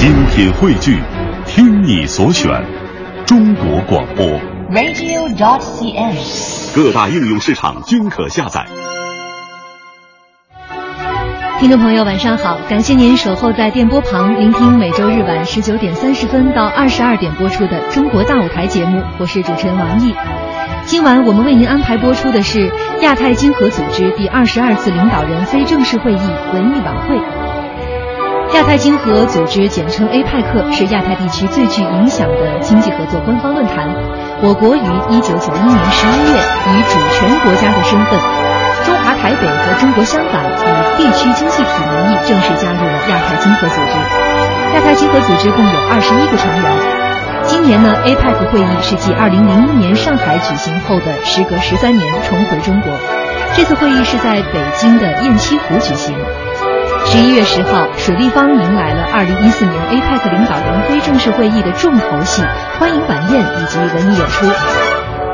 精品汇聚，听你所选，中国广播。radio.dot.cn，。各大应用市场均可下载。听众朋友，晚上好！感谢您守候在电波旁，聆听每周日晚十九点三十分到二十二点播出的《中国大舞台》节目，我是主持人王毅。今晚我们为您安排播出的是亚太经合组织第二十二次领导人非正式会议文艺晚会。亚太经合组织简称 APEC 是亚太地区最具影响的经济合作官方论坛。我国于一九九一年十一月以主权国家的身份，中华台北和中国香港以地区经济体名义正式加入了亚太经合组织。亚太经合组织共有二十一个成员。今年呢，APEC 会议是继二零零一年上海举行后的时隔十三年重回中国。这次会议是在北京的雁栖湖举行。十一月十号，水立方迎来了二零一四年 APEC 领导人非正式会议的重头戏——欢迎晚宴以及文艺演出。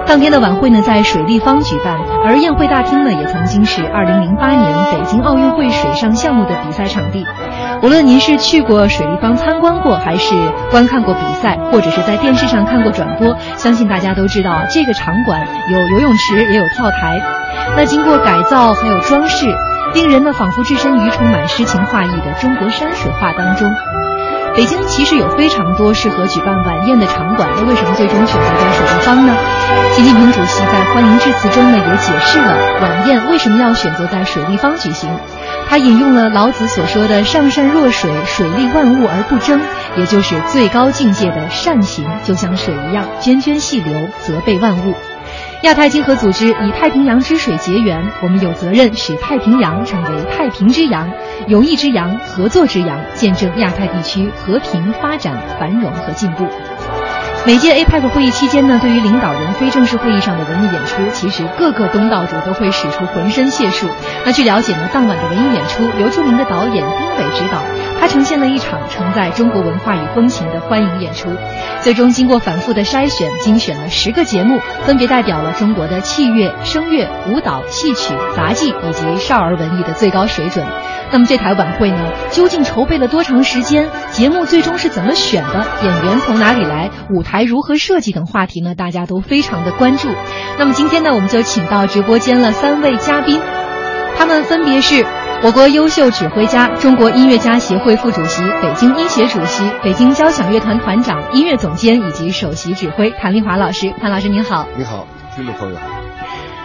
当天的晚会呢，在水立方举办，而宴会大厅呢，也曾经是二零零八年北京奥运会水上项目的比赛场地。无论您是去过水立方参观过，还是观看过比赛，或者是在电视上看过转播，相信大家都知道，这个场馆有游泳池，也有跳台。那经过改造还有装饰。令人呢仿佛置身于充满诗情画意的中国山水画当中。北京其实有非常多适合举办晚宴的场馆，那为什么最终选择在水立方呢？习近平主席在欢迎致辞中呢也解释了晚宴为什么要选择在水立方举行。他引用了老子所说的“上善若水，水利万物而不争”，也就是最高境界的善行，就像水一样涓涓细流，泽被万物。亚太经合组织以太平洋之水结缘，我们有责任使太平洋成为太平之洋、友谊之洋、合作之洋，见证亚太地区和平发展、繁荣和进步。每届 APEC 会议期间呢，对于领导人非正式会议上的文艺演出，其实各个东道主都会使出浑身解数。那据了解呢，当晚的文艺演出由著名的导演丁伟执导，他呈现了一场承载中国文化与风情的欢迎演出。最终经过反复的筛选，精选了十个节目，分别代表了中国的器乐、声乐、舞蹈、戏曲、杂技以及少儿文艺的最高水准。那么这台晚会呢，究竟筹备了多长时间？节目最终是怎么选的？演员从哪里来？舞台如何设计等话题呢？大家都非常的关注。那么今天呢，我们就请到直播间了三位嘉宾，他们分别是我国优秀指挥家、中国音乐家协会副主席、北京音协主席、北京交响乐团团长、音乐总监以及首席指挥谭丽华老师。谭老师您好，你好，听众朋友。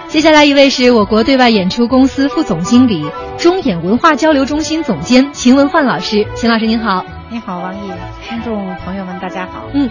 接下来一位是我国对外演出公司副总经理、中演文化交流中心总监秦文焕老师。秦老师您好，你好，王毅，听众朋友们大家好。嗯，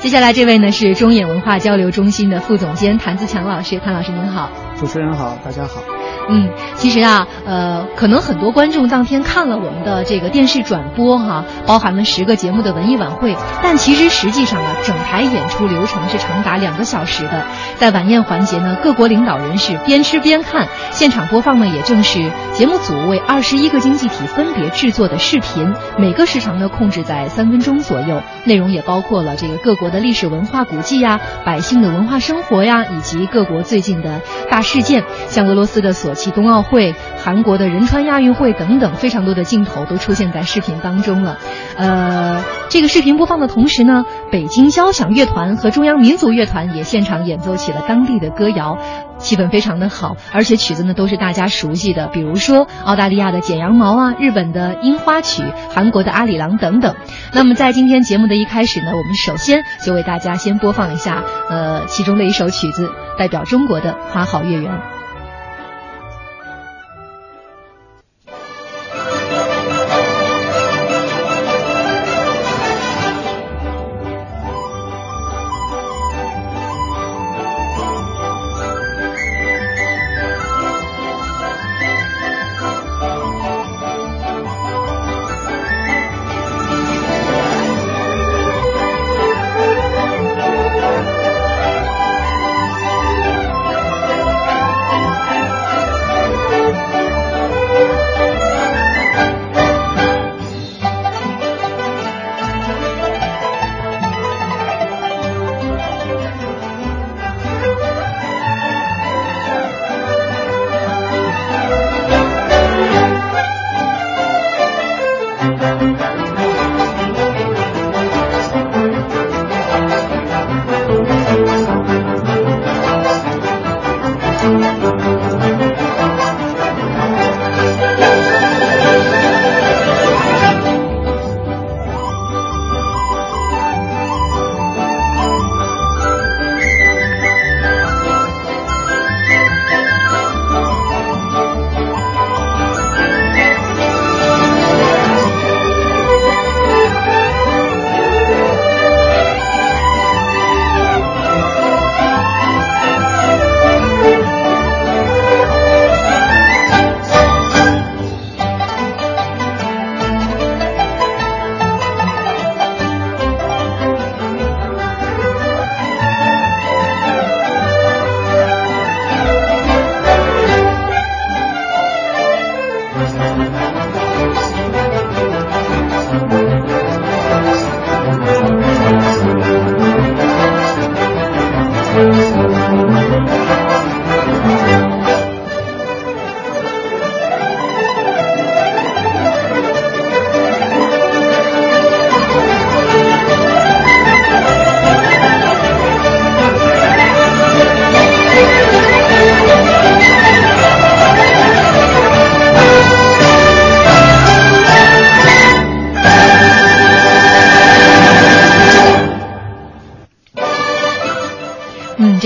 接下来这位呢是中演文化交流中心的副总监谭自强老师。谭老师您好，主持人好，大家好。嗯，其实啊，呃，可能很多观众当天看了我们的这个电视转播哈、包含了十个节目的文艺晚会，但其实实际上啊，整台演出流程是长达两个小时的。在晚宴环节呢，各国领导人是边吃边看，现场播放呢也正是节目组为二十一个经济体分别制作的视频，每个时长呢控制在三分钟左右，内容也包括了这个各国的历史文化古迹呀、百姓的文化生活呀，以及各国最近的大事件，像俄罗斯的索。其冬奥会、韩国的仁川亚运会等等，非常多的镜头都出现在视频当中了。呃，这个视频播放的同时呢，北京交响乐团和中央民族乐团也现场演奏起了当地的歌谣，气氛非常的好，而且曲子呢都是大家熟悉的，比如说澳大利亚的《剪羊毛》啊，日本的《樱花曲》，韩国的《阿里郎》等等。那么在今天节目的一开始呢，我们首先就为大家先播放一下呃其中的一首曲子，代表中国的《花好月圆》。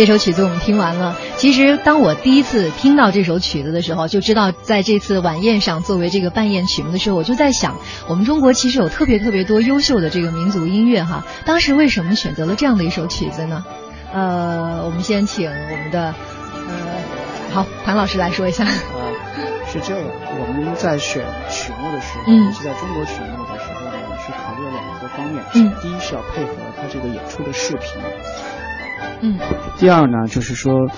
这首曲子我们听完了。其实当我第一次听到这首曲子的时候，就知道在这次晚宴上作为这个伴宴曲目的时候，我就在想，我们中国其实有特别特别多优秀的这个民族音乐哈。当时为什么选择了这样的一首曲子呢？呃，我们先请我们的呃，好，谭老师来说一下。啊，是这样，我们在选曲目的时候，嗯尤其在中国曲目的时候呢，是考虑了两个方面。嗯第一是要配合他这个演出的视频，嗯。第二呢，就是说，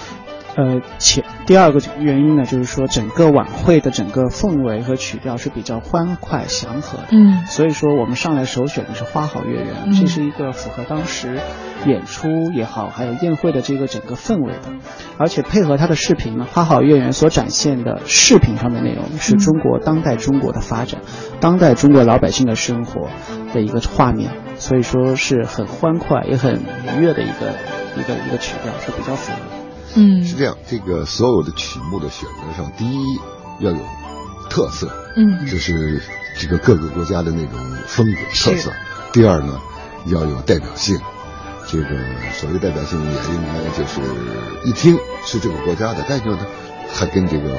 呃，前第二个原因呢，就是说整个晚会的整个氛围和曲调是比较欢快祥和的。嗯。所以说，我们上来首选的是《花好月圆》嗯。这是一个符合当时演出也好，还有宴会的这个整个氛围的，而且配合它的视频呢，《花好月圆》所展现的视频上的内容是中国当代中国的发展，当代中国老百姓的生活的一个画面，所以说是很欢快也很愉悦的一个一个一个曲调，是比较符合的。嗯是这样，这个所有的曲目的选择上，第一要有特色，嗯就是这个各个国家的那种风格特色。第二呢，要有代表性。这个所谓代表性，也应该就是一听是这个国家的，但是呢，还跟这个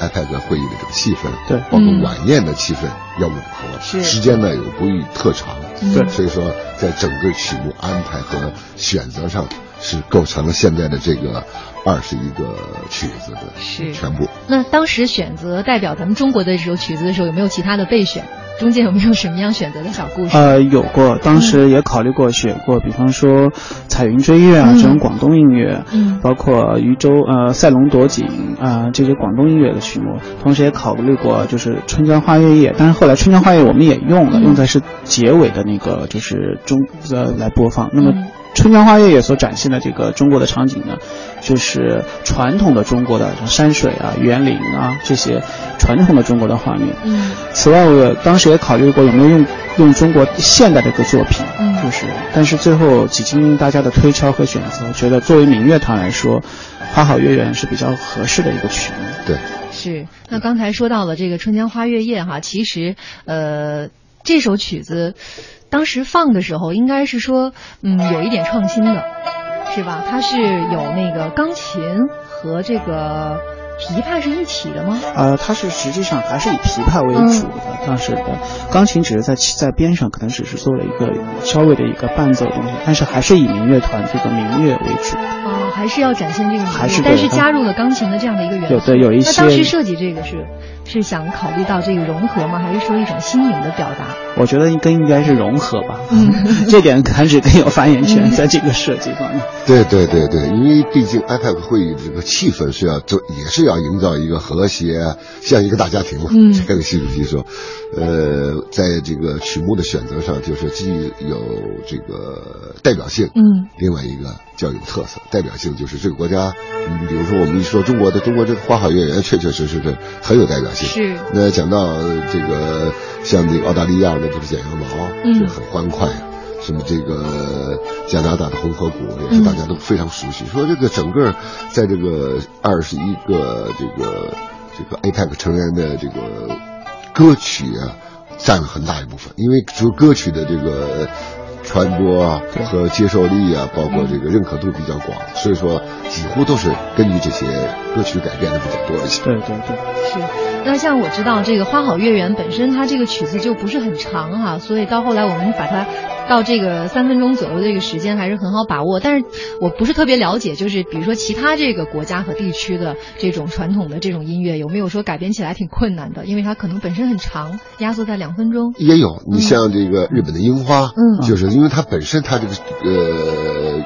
iPad 会议的这个气氛，对包括嗯晚宴的气氛要吻合。是时间呢有不宜特长。对所以说在整个曲目安排和选择上，是构成了现在的这个二十一个曲子的是全部。那当时选择代表咱们中国的这首曲子的时候，有没有其他的备选？中间有没有什么样选择的小故事？呃，有过，当时也考虑过选过，比方说彩云追月啊、嗯这种广东音乐，嗯包括渔舟呃赛龙夺锦啊、这些广东音乐的曲目，同时也考虑过就是春江花月夜，但是后来春江花月我们也用了，嗯用在是结尾的那个就是中呃来播放。那么嗯春江花月夜所展现的这个中国的场景呢，就是传统的中国的山水啊、园林啊这些传统的中国的画面。嗯此外，我当时也考虑过有没有用用中国现代的一个作品，嗯就是，但是最后几经大家的推敲和选择，觉得作为民乐团来说，《花好月圆》是比较合适的一个曲目。对，是。那刚才说到了这个《春江花月夜》哈，其实呃这首曲子当时放的时候，应该是说嗯有一点创新的，是吧？它是有那个钢琴和这个琵琶是一体的吗？呃，它是实际上还是以琵琶为主的，嗯当时的钢琴只是在其在边上，可能只是做了一个稍微的一个伴奏的东西，但是还是以民乐团这个民乐为主。哦，还是要展现这个但是加入了钢琴的这样的一个元素。有的有一那当时设计这个是是想考虑到这个融合吗？还是说一种新颖的表达？我觉得应该应该是融合吧，嗯 这点还是更有发言权在这个设计方面。对对对对，因为毕竟 IPAC 会议的这个气氛是要做，也是要营造一个和谐，像一个大家庭嘛。嗯 这个习主席说，呃，在这个曲目的选择上，就是既有这个代表性，嗯另外一个叫有特色。代表性就是这个国家，嗯比如说我们一说中国的中国这个花好月圆，确确实实是很有代表性。是那讲到呃这个像这个澳大利亚的这个剪羊毛，嗯是很欢快。什么这个加拿大的红河谷也是大家都非常熟悉。说这个整个在这个二十一个这个这个 APEC 成员的这个歌曲啊，占了很大一部分，因为就歌曲的这个传播啊和接受力啊，包括这个认可度比较广，所以说几乎都是根据这些歌曲改编的比较多一些。对对对。是。那像我知道这个《花好月圆》本身它这个曲子就不是很长哈、所以到后来我们把它到这个三分钟左右的这个时间还是很好把握。但是我不是特别了解，就是比如说其他这个国家和地区的这种传统的这种音乐，有没有说改编起来挺困难的？因为它可能本身很长，压缩在两分钟。也有，你像这个日本的樱花，嗯就是因为它本身它这个呃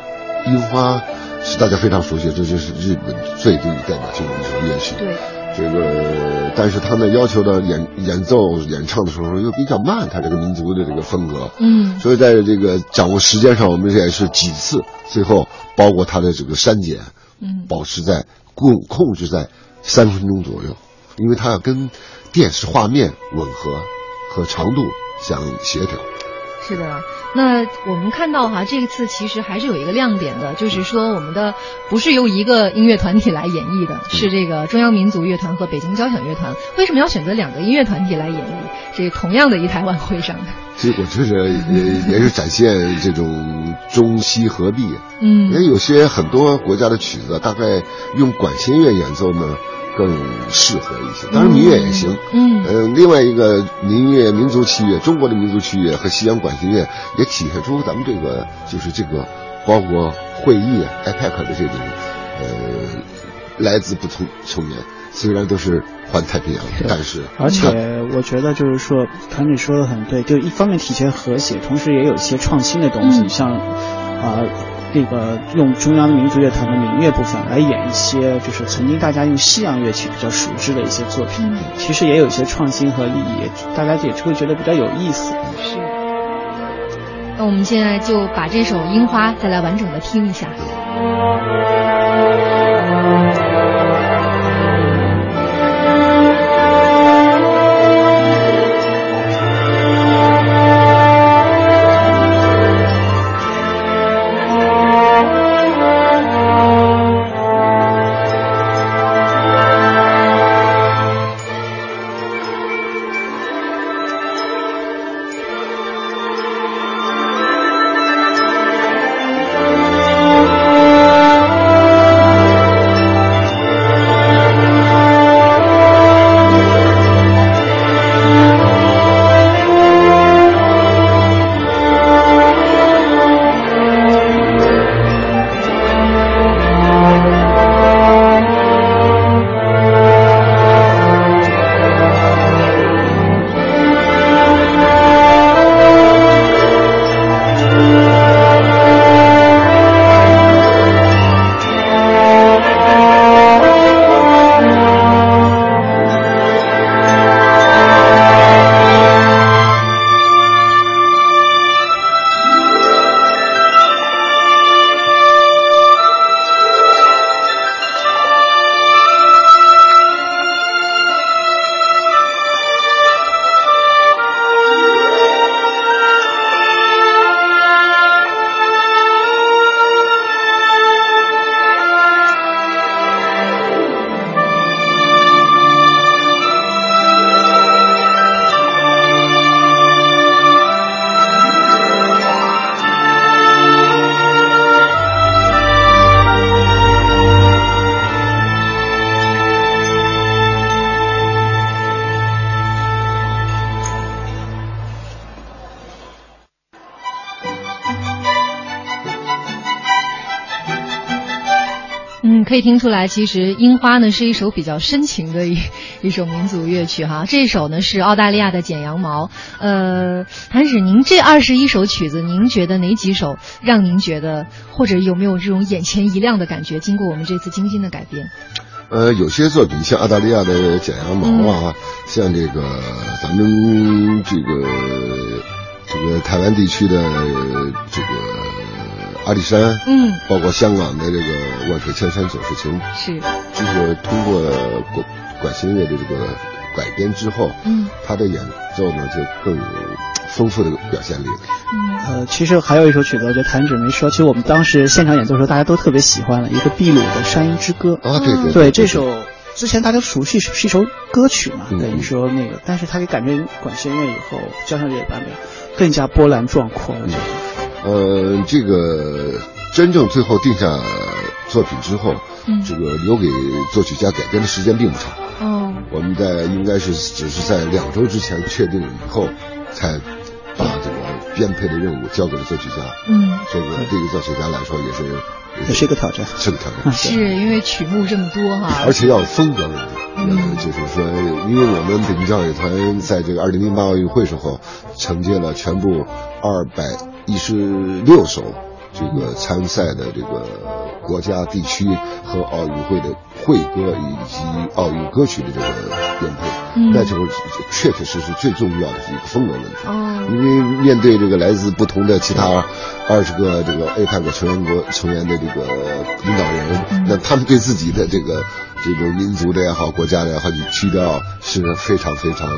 樱花是大家非常熟悉，这就是日本最具代表性的一种乐曲。对，这个，但是他呢要求的演演奏演唱的时候又比较慢，他这个民族的这个风格，嗯。所以在这个掌握时间上，我们也是几次，最后包括他的这个删减，嗯。保持在控控制在三分钟左右，因为它要跟电视画面吻合和长度相协调。是的，那我们看到哈，这一次其实还是有一个亮点的，就是说我们的不是由一个音乐团体来演绎的，是这个中央民族乐团和北京交响乐团。为什么要选择两个音乐团体来演绎这同样的一台晚会上呢？其实我觉得也也是展现这种中西合璧。嗯，因为有些很多国家的曲子，大概用管弦乐演奏呢。更适合一些，当然民乐也行。嗯，呃，另外一个民乐、民族器乐，中国的民族器乐和西洋管弦乐也体现出咱们这个就是这个，包括会议、IPAC 的这种，呃，来自不同成员，虽然都是环太平洋，但是而且我觉得就是说，团长说的很对，就一方面体现和谐，同时也有一些创新的东西，像啊。那个用中央的民族乐团的民乐部分来演一些，就是曾经大家用西洋乐曲比较熟知的一些作品，其实也有一些创新和意义，大家也会觉得比较有意思。是。那我们现在就把这首《樱花》再来完整的听一下。以听出来，其实《樱花》呢是一首比较深情的一一首民族乐曲哈。这首呢是澳大利亚的剪羊毛。呃，谭使，您这二十一首曲子，您觉得哪几首让您觉得，或者有没有这种眼前一亮的感觉？经过我们这次精心的改编。呃，有些作品像澳大利亚的剪羊毛啊，像这个咱们这个这个台湾地区的这个。阿里山，嗯，包括香港的这个万水千山总是情，是，就是通过管管弦乐的这个改编之后，嗯，他的演奏呢就更有丰富的表现力。嗯，呃，其实还有一首曲子，我觉得谭指没说，其实我们当时现场演奏的时候，大家都特别喜欢了一个秘鲁的山鹰之歌。啊，对对对，这首之前大家熟悉是一首歌曲嘛，等于说那个，但是他给改编管弦乐以后，交响乐版本更加波澜壮阔，我觉得。呃，这个真正最后定下作品之后，嗯，这个留给作曲家改编的时间并不长。哦，我们在应该是只是在两周之前确定了以后，才把这个编配的任务交给了作曲家。嗯，这个对于作曲家来说也是也是一个挑战，是个挑战。是因为曲目这么多哈，而且要有风格问题。嗯，就是说，因为我们北京交响乐团在这个二零零八奥运会时候承接了全部二百。一十六首这个参赛的这个国家、地区和奥运会的会歌以及奥运歌曲的这个编配，嗯那就是确确实实最重要的是一个风格问题。哦，因为面对这个来自不同的其他二十个这个 APEC 成员国成员的这个领导人，那他们对自己的这个这种民族的也好、国家的也好，你曲调是非常非常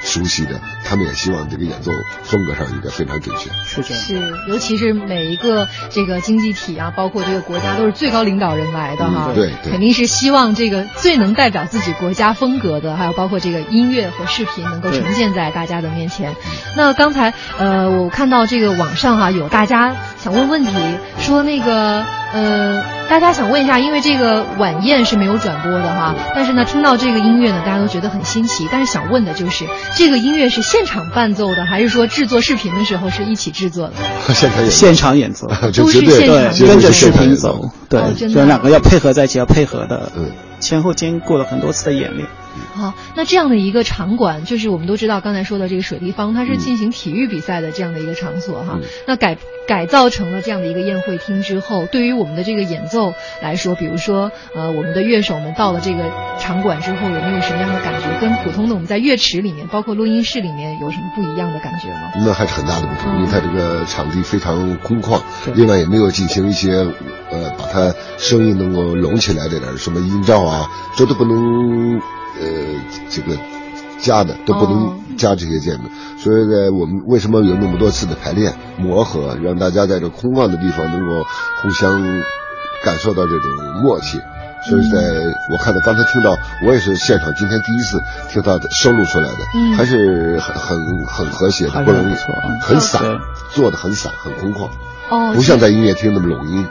熟悉的。他们也希望这个演奏风格上应该非常准确。是这样。是，尤其是每一个这个经济体啊，包括这个国家都是最高领导人来的哈，嗯对对肯定是希望这个最能代表自己国家风格的，还有包括这个音乐和视频能够呈现在大家的面前。那刚才呃，我看到这个网上哈、有大家想问问题，说那个呃，大家想问一下，因为这个晚宴是没有转播的哈，但是呢，听到这个音乐呢，大家都觉得很新奇，但是想问的就是，这个音乐是现场伴奏的，还是说制作视频的时候是一起制作的？现场演现场演奏，都是现场，跟着视频走，对就两个要配合在一起，要配合的，嗯，前后经过了很多次的演练。好，那这样的一个场馆，就是我们都知道刚才说的这个水立方，它是进行体育比赛的这样的一个场所哈。嗯那改改造成了这样的一个宴会厅之后，对于我们的这个演奏来说，比如说呃，我们的乐手们到了这个场馆之后，有没有什么样的感觉？跟普通的我们在乐池里面，包括录音室里面，有什么不一样的感觉吗？那还是很大的不同，因为它这个场地非常空旷，对另外也没有进行一些呃把它声音能够拢起来的点儿什么音罩啊，这都不能呃这个加的，都不哦能加这些键的。所以呢，我们为什么有那么多次的排练磨合，让大家在这空旷的地方能够互相感受到这种默契。所以在我看到刚才听到，我也是现场今天第一次听到收录出来的，嗯还是很很很和谐的，不容易很散对，做的很散，很空旷，哦，不像在音乐厅那么拢音。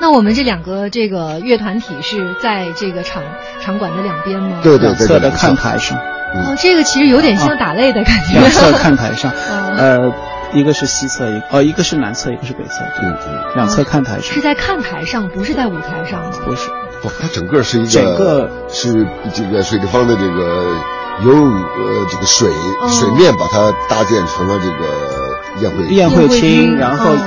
那我们这两个这个乐团体是在这个场场馆的两边吗？对对，两侧的看台上，哦，这个其实有点像打擂的感觉。两侧看台上，哦。呃，一个是西侧，一哦，一个是南侧，一个是北侧，嗯嗯，两侧看台上，是在看台上，不是在舞台上。不是，不，它整个是一个整个。是这个水立方的这个游泳呃这个水、哦。水面把它搭建成了这个宴会宴会宴会厅厅，然后哦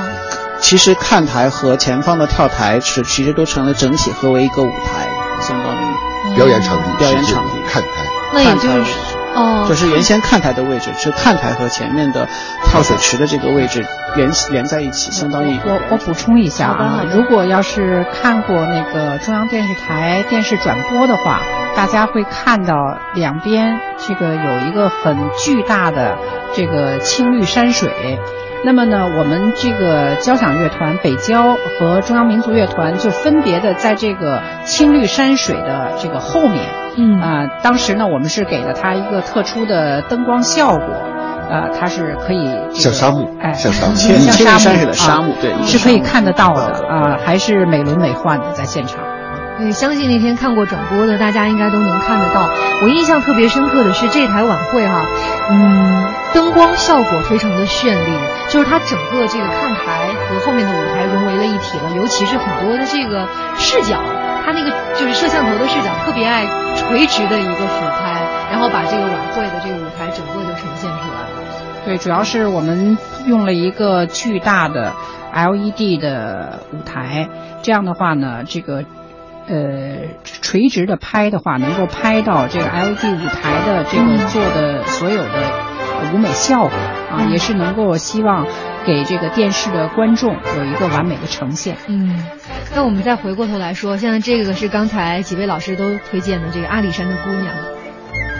其实看台和前方的跳台是其实都成了整体合为一个舞台，相当于表演场地，表演场地看台。那也就是哦，就是原先看台的位置是看台和前面的跳水池的这个位置连连在一起，相当于我我补充一下啊如果要是看过那个中央电视台电视转播的话，大家会看到两边这个有一个很巨大的这个青绿山水。那么呢，我们这个交响乐团北交和中央民族乐团就分别的在这个青绿山水的这个后面，嗯。啊、当时呢，我们是给了它一个特殊的灯光效果，呃，它是可以、这个、像沙漠哎，像沙漠青像沙山水的沙漠啊对是可以看得到的啊、还是美轮美奂的在现场。对，相信那天看过转播的大家应该都能看得到。我印象特别深刻的是这台晚会哈、嗯，灯光效果非常的绚丽，就是它整个这个看台和后面的舞台融为了一体了，尤其是很多的这个视角，它那个就是摄像头的视角特别爱垂直的一个俯拍，然后把这个晚会的这个舞台整个就呈现出来了。对，主要是我们用了一个巨大的 LED 的舞台，这样的话呢，这个呃垂直的拍的话，能够拍到这个 LED 舞台的这个做的所有的舞美效果啊，也是能够希望给这个电视的观众有一个完美的呈现。嗯，那我们再回过头来说，现在这个是刚才几位老师都推荐的这个阿里山的姑娘。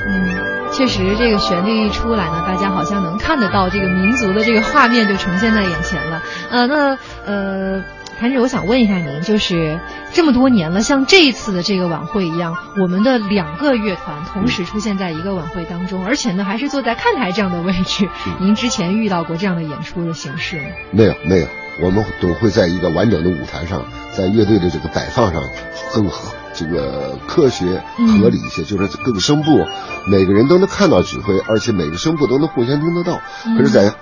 嗯，确实，这个旋律一出来呢，大家好像能看得到这个民族的这个画面就呈现在眼前了。呃，那呃，谭志，我想问一下您，就是这么多年了，像这一次的这个晚会一样，我们的两个乐团同时出现在一个晚会当中，而且呢还是坐在看台这样的位置。您之前遇到过这样的演出的形式吗？没有没有，我们都会在一个完整的舞台上，在乐队的这个摆放上更合这个科学嗯合理一些，就是各个声部每个人都能看到指挥，而且每个声部都能互相听得到。嗯可是，在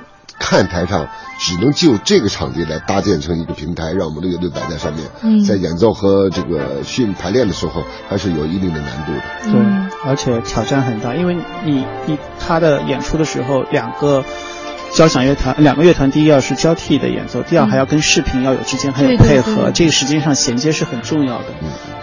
看台上只能就这个场地来搭建成一个平台，让我们的乐队摆在上面，嗯在演奏和这个训排练的时候，还是有一定的难度的。对嗯，而且挑战很大，因为你你他的演出的时候，两个交响乐团两个乐团，第一要是交替的演奏，第二还要跟视频要有之间还有配合，这个实际上衔接是很重要的。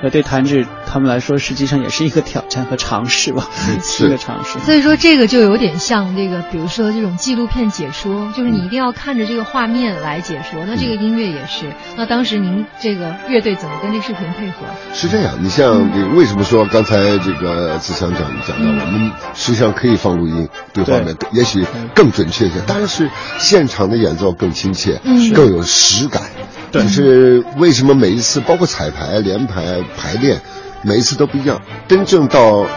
呃，对弹指他们来说，实际上也是一个挑战和尝试吧，是一个尝试。所以说，这个就有点像这个，比如说这种纪录片解说，就是你一定要看着这个画面来解说。那这个音乐也是。那当时您这个乐队怎么跟这视频配合？是这样，你像这个为什么说刚才这个子强讲讲到，我们实际上可以放录音对画面，也许更准确一些。当然是现场的演奏更亲切，更有实感。就是为什么每一次，包括彩排、连排、排练，每一次都不一样。真正到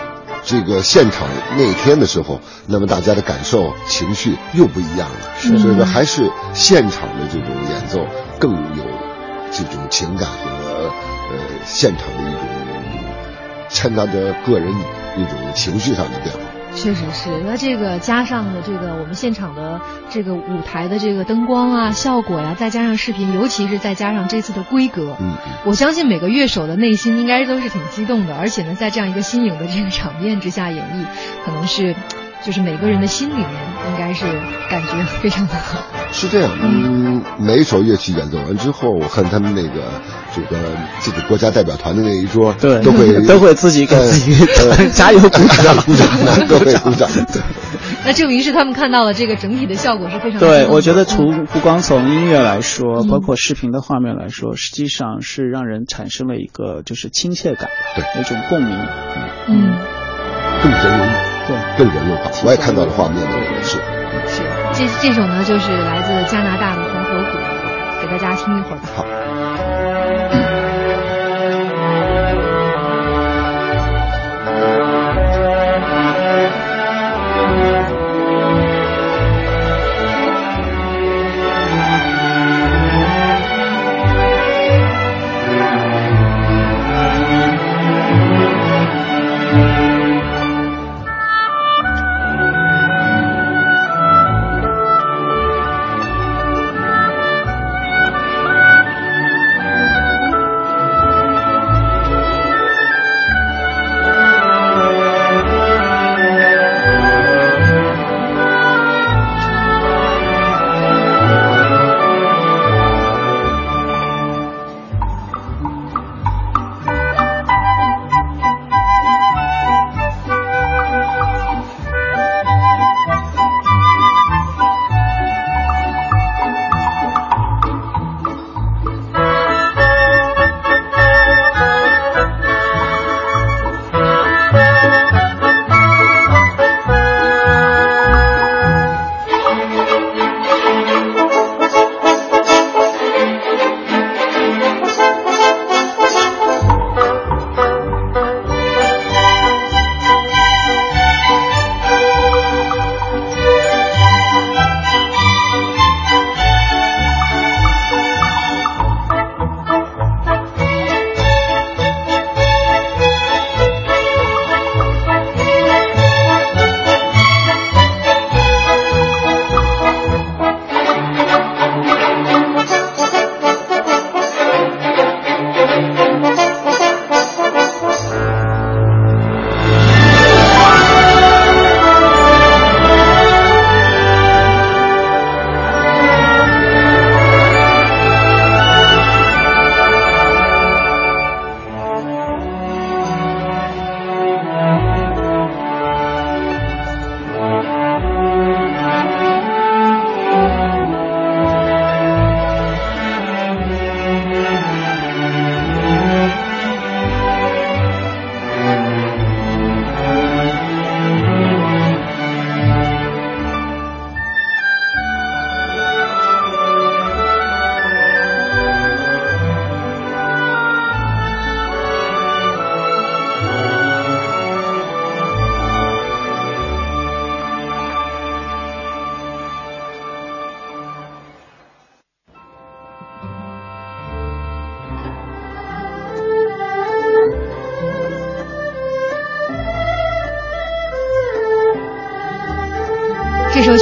这个现场那天的时候，那么大家的感受、情绪又不一样了。所以说，还是现场的这种演奏更有这种情感和呃现场的一种掺杂着个人一种情绪上的变化。确实是，那这个加上了这个我们现场的这个舞台的这个灯光啊、效果呀，再加上视频，尤其是再加上这次的规格，嗯，我相信每个乐手的内心应该都是挺激动的，而且呢，在这样一个新颖的这个场面之下演绎，可能是。就是每个人的心里面应该是感觉非常的好。是这样，嗯，每一首乐器演奏完之后，我看他们那个这个这个国家代表团的那一桌，对，都会 都会自己给 自己 加油鼓掌，鼓掌，都会鼓掌。那证明是他们看到了这个整体的效果是非常。对，我觉得从不光从音乐来说，包括视频的画面来说，实际上是让人产生了一个就是亲切感，对，一种共鸣，嗯，更人文。更人物化，我也看到了画面的是是，这这首呢就是来自加拿大的红河谷，给大家听一会儿吧。好。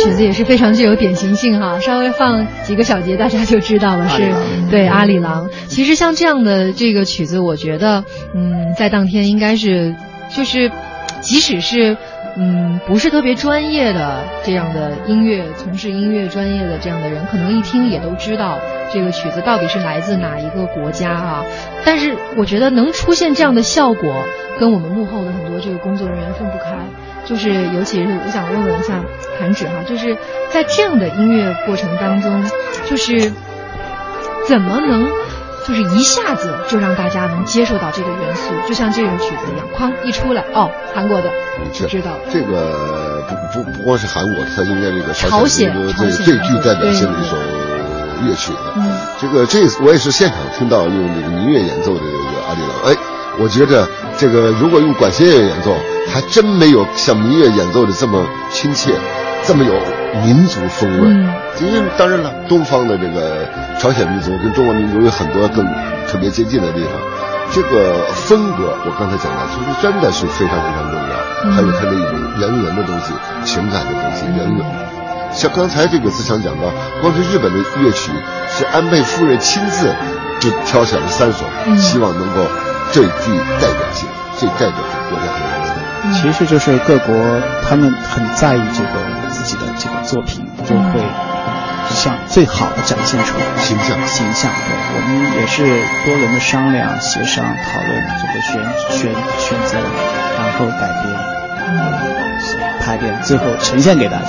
曲子也是非常具有典型性哈，稍微放几个小节，大家就知道了，是对阿里郎。其实像这样的这个曲子，我觉得，嗯，在当天应该是就是。即使是嗯不是特别专业的这样的音乐，从事音乐专业的这样的人，可能一听也都知道这个曲子到底是来自哪一个国家啊。但是我觉得能出现这样的效果，跟我们幕后的很多这个工作人员分不开。就是尤其是我想问问一下韩芷哈，就是在这样的音乐过程当中，就是怎么能？就是一下子就让大家能接受到这个元素，就像这种曲子一样，哐一出来，哦，韩国的，知道这个不不不光是韩国，它应该这个朝鲜最最具代表性的一首乐曲了。嗯，这个这我也是现场听到用这个民乐演奏的这个阿里郎，哎，我觉着这个如果用管弦乐演奏，还真没有像民乐演奏的这么亲切，这么有民族风味。因为当然了，东方的这个朝鲜民族跟中国民族有很多更特别接近的地方。这个风格，我刚才讲的，其实真的是非常非常重要。还有它的一种人文的东西、情感的东西、人文。像刚才这个思强讲到，光是日本的乐曲是安倍夫人亲自就挑选了三首，希望能够最具代表性、最代表国家的民族。其实就是各国他们很在意这个自己的这个作品。就会向最好的展现出形象形象。对，我们也是多轮的商量、协商、讨论，这个选选选择，然后改编，嗯，排练，最后呈现给大家。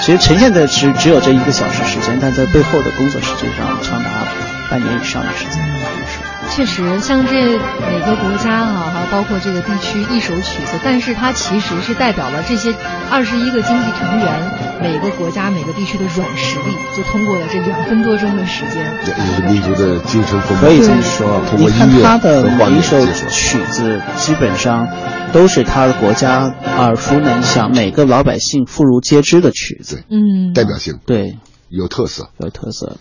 其实呈现的只只有这一个小时时间，但在背后的工作实际上长达半年以上的时间。确实，像这每个国家哈，还有包括这个地区一首曲子，但是它其实是代表了这些二十一个经济成员每个国家每个地区的软实力，就通过了这两分多钟的时间。一个民族的精神风可以这么说。你看他的每一首曲子，基本上都是他的国家耳熟能详、每个老百姓妇孺皆知的曲子。嗯，代表性对，有特色，有特色。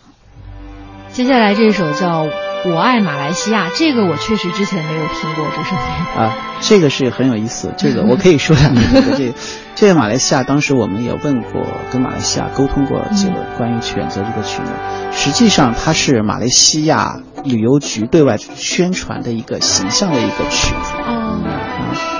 接下来这首叫。我爱马来西亚，这个我确实之前没有听过，这首歌啊，这个是很有意思。这个 我可以说两句。这这个马来西亚，当时我们也问过，跟马来西亚沟通过这个关于选择这个曲目。实际上，它是马来西亚旅游局对外宣传的一个形象的一个曲子。哦。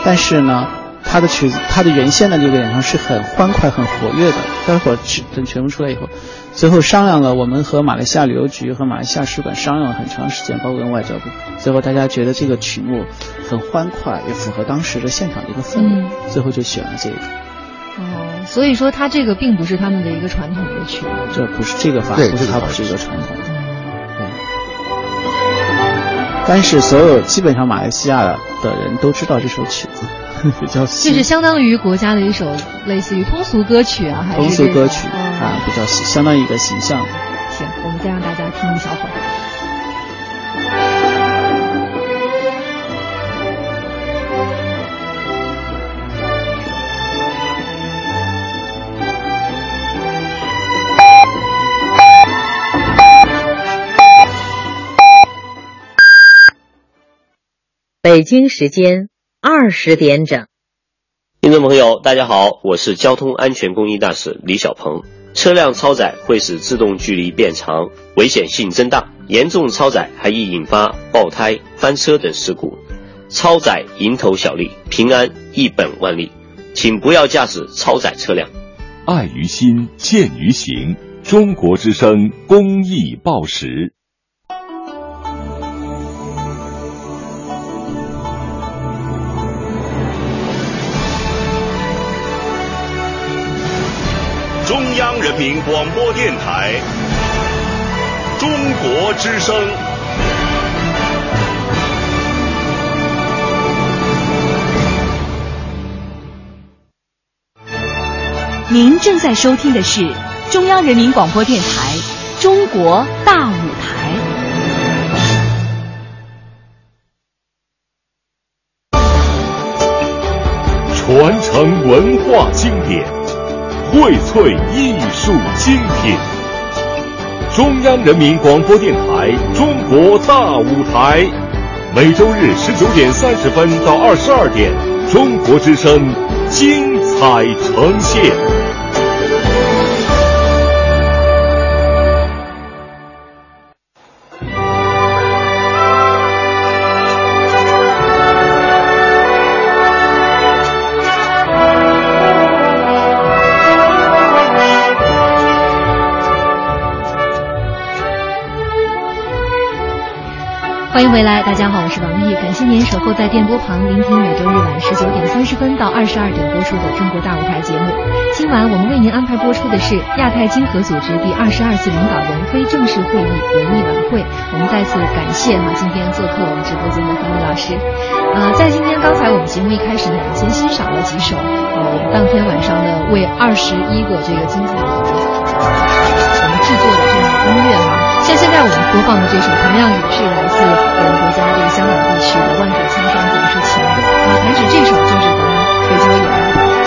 但是呢，它的曲子，他的原先的这个演唱是很欢快、很活跃的。待会儿等全部出来以后。最后商量了，我们和马来西亚旅游局和马来西亚使馆商量了很长时间，包括跟外交部。最后大家觉得这个曲目很欢快，也符合当时的现场的一个氛围，最后就选了这个。哦，所以说它这个并不是他们的一个传统的曲目，这不是这个法，不是它不是一个传统的。对。但是所有基本上马来西亚的人都知道这首曲子。比较，这是相当于国家的一首类似于通俗歌曲啊，还是通俗歌曲啊？比较相当于一个形象。行，我们再让大家听一小会儿。北京时间。二十点整，听众朋友，大家好，我是交通安全公益大使李小鹏。车辆超载会使制动距离变长，危险性增大，严重超载还易引发爆胎、翻车等事故。超载蝇头小利，平安一本万利，请不要驾驶超载车辆。爱于心，见于行。中国之声公益报时。民广播电台《中国之声》，您正在收听的是中央人民广播电台《中国大舞台》，传承文化经典。荟萃艺术精品，中央人民广播电台《中国大舞台》，每周日十九点三十分到二十二点，中国之声精彩呈现。欢迎回来，大家好，我是王毅，感谢您守候在电波旁，聆听每周日晚十九点三十分到二十二点播出的《中国大舞台》节目。今晚我们为您安排播出的是亚太经合组织第二十二次领导人非正式会议文艺晚会。我们再次感谢哈今天做客我们直播间的方伟老师。呃，在今天刚才我们节目一开始呢，先欣赏了几首呃我们当天晚上呢为二十一个这个精彩的我们制作的这样的音乐哈。像现在我们播放的这首，同样也是来自我们国家这个香港地区的《万水千山总是情》啊，弹指这首就是咱们北郊野。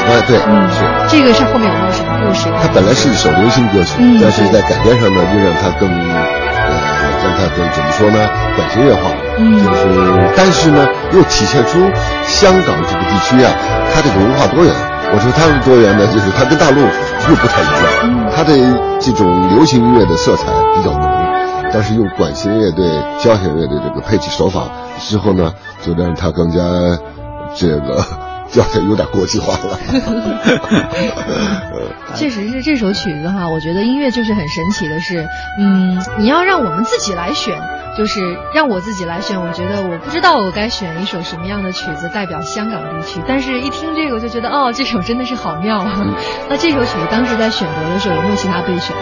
啊，对，嗯，是。这个是后面有没有什么故事？它本来是一首流行歌曲，嗯但是在改编上呢，又让它更，呃，让它更怎么说呢，管弦乐化。嗯就是，但是呢，又体现出香港这个地区啊，它这个文化多元。我说它是多元呢，就是它跟大陆又不太一样，嗯它的这种流行音乐的色彩比较浓，但是用管弦乐队、交响乐队这个配器手法之后呢，就让它更加这个。要点有点国际化了，确实是这首曲子哈，我觉得音乐就是很神奇的是，嗯，你要让我们自己来选，就是让我自己来选，我觉得我不知道我该选一首什么样的曲子代表香港地区，但是一听这个我就觉得哦，这首真的是好妙啊。嗯那这首曲子当时在选择的时候有没有其他备选？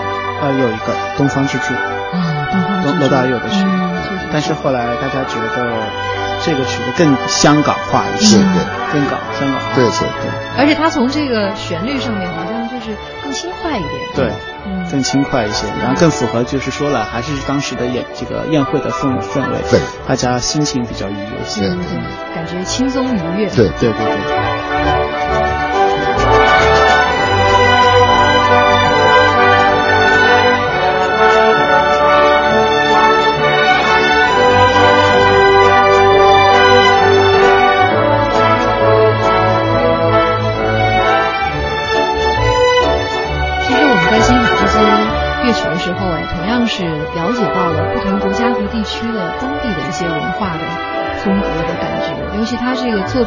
呃，有一个《东方之珠》啊，东方罗罗大佑的曲，但是后来大家觉得这个曲子更香港化一些，对更港香港化，对对对。而且它从这个旋律上面好像就是更轻快一点。对，嗯更轻快一些，然后更符合就是说了，还是当时的宴这个宴会的氛氛围，对，大家心情比较愉悦一些，嗯嗯，感觉轻松愉悦。对对对对。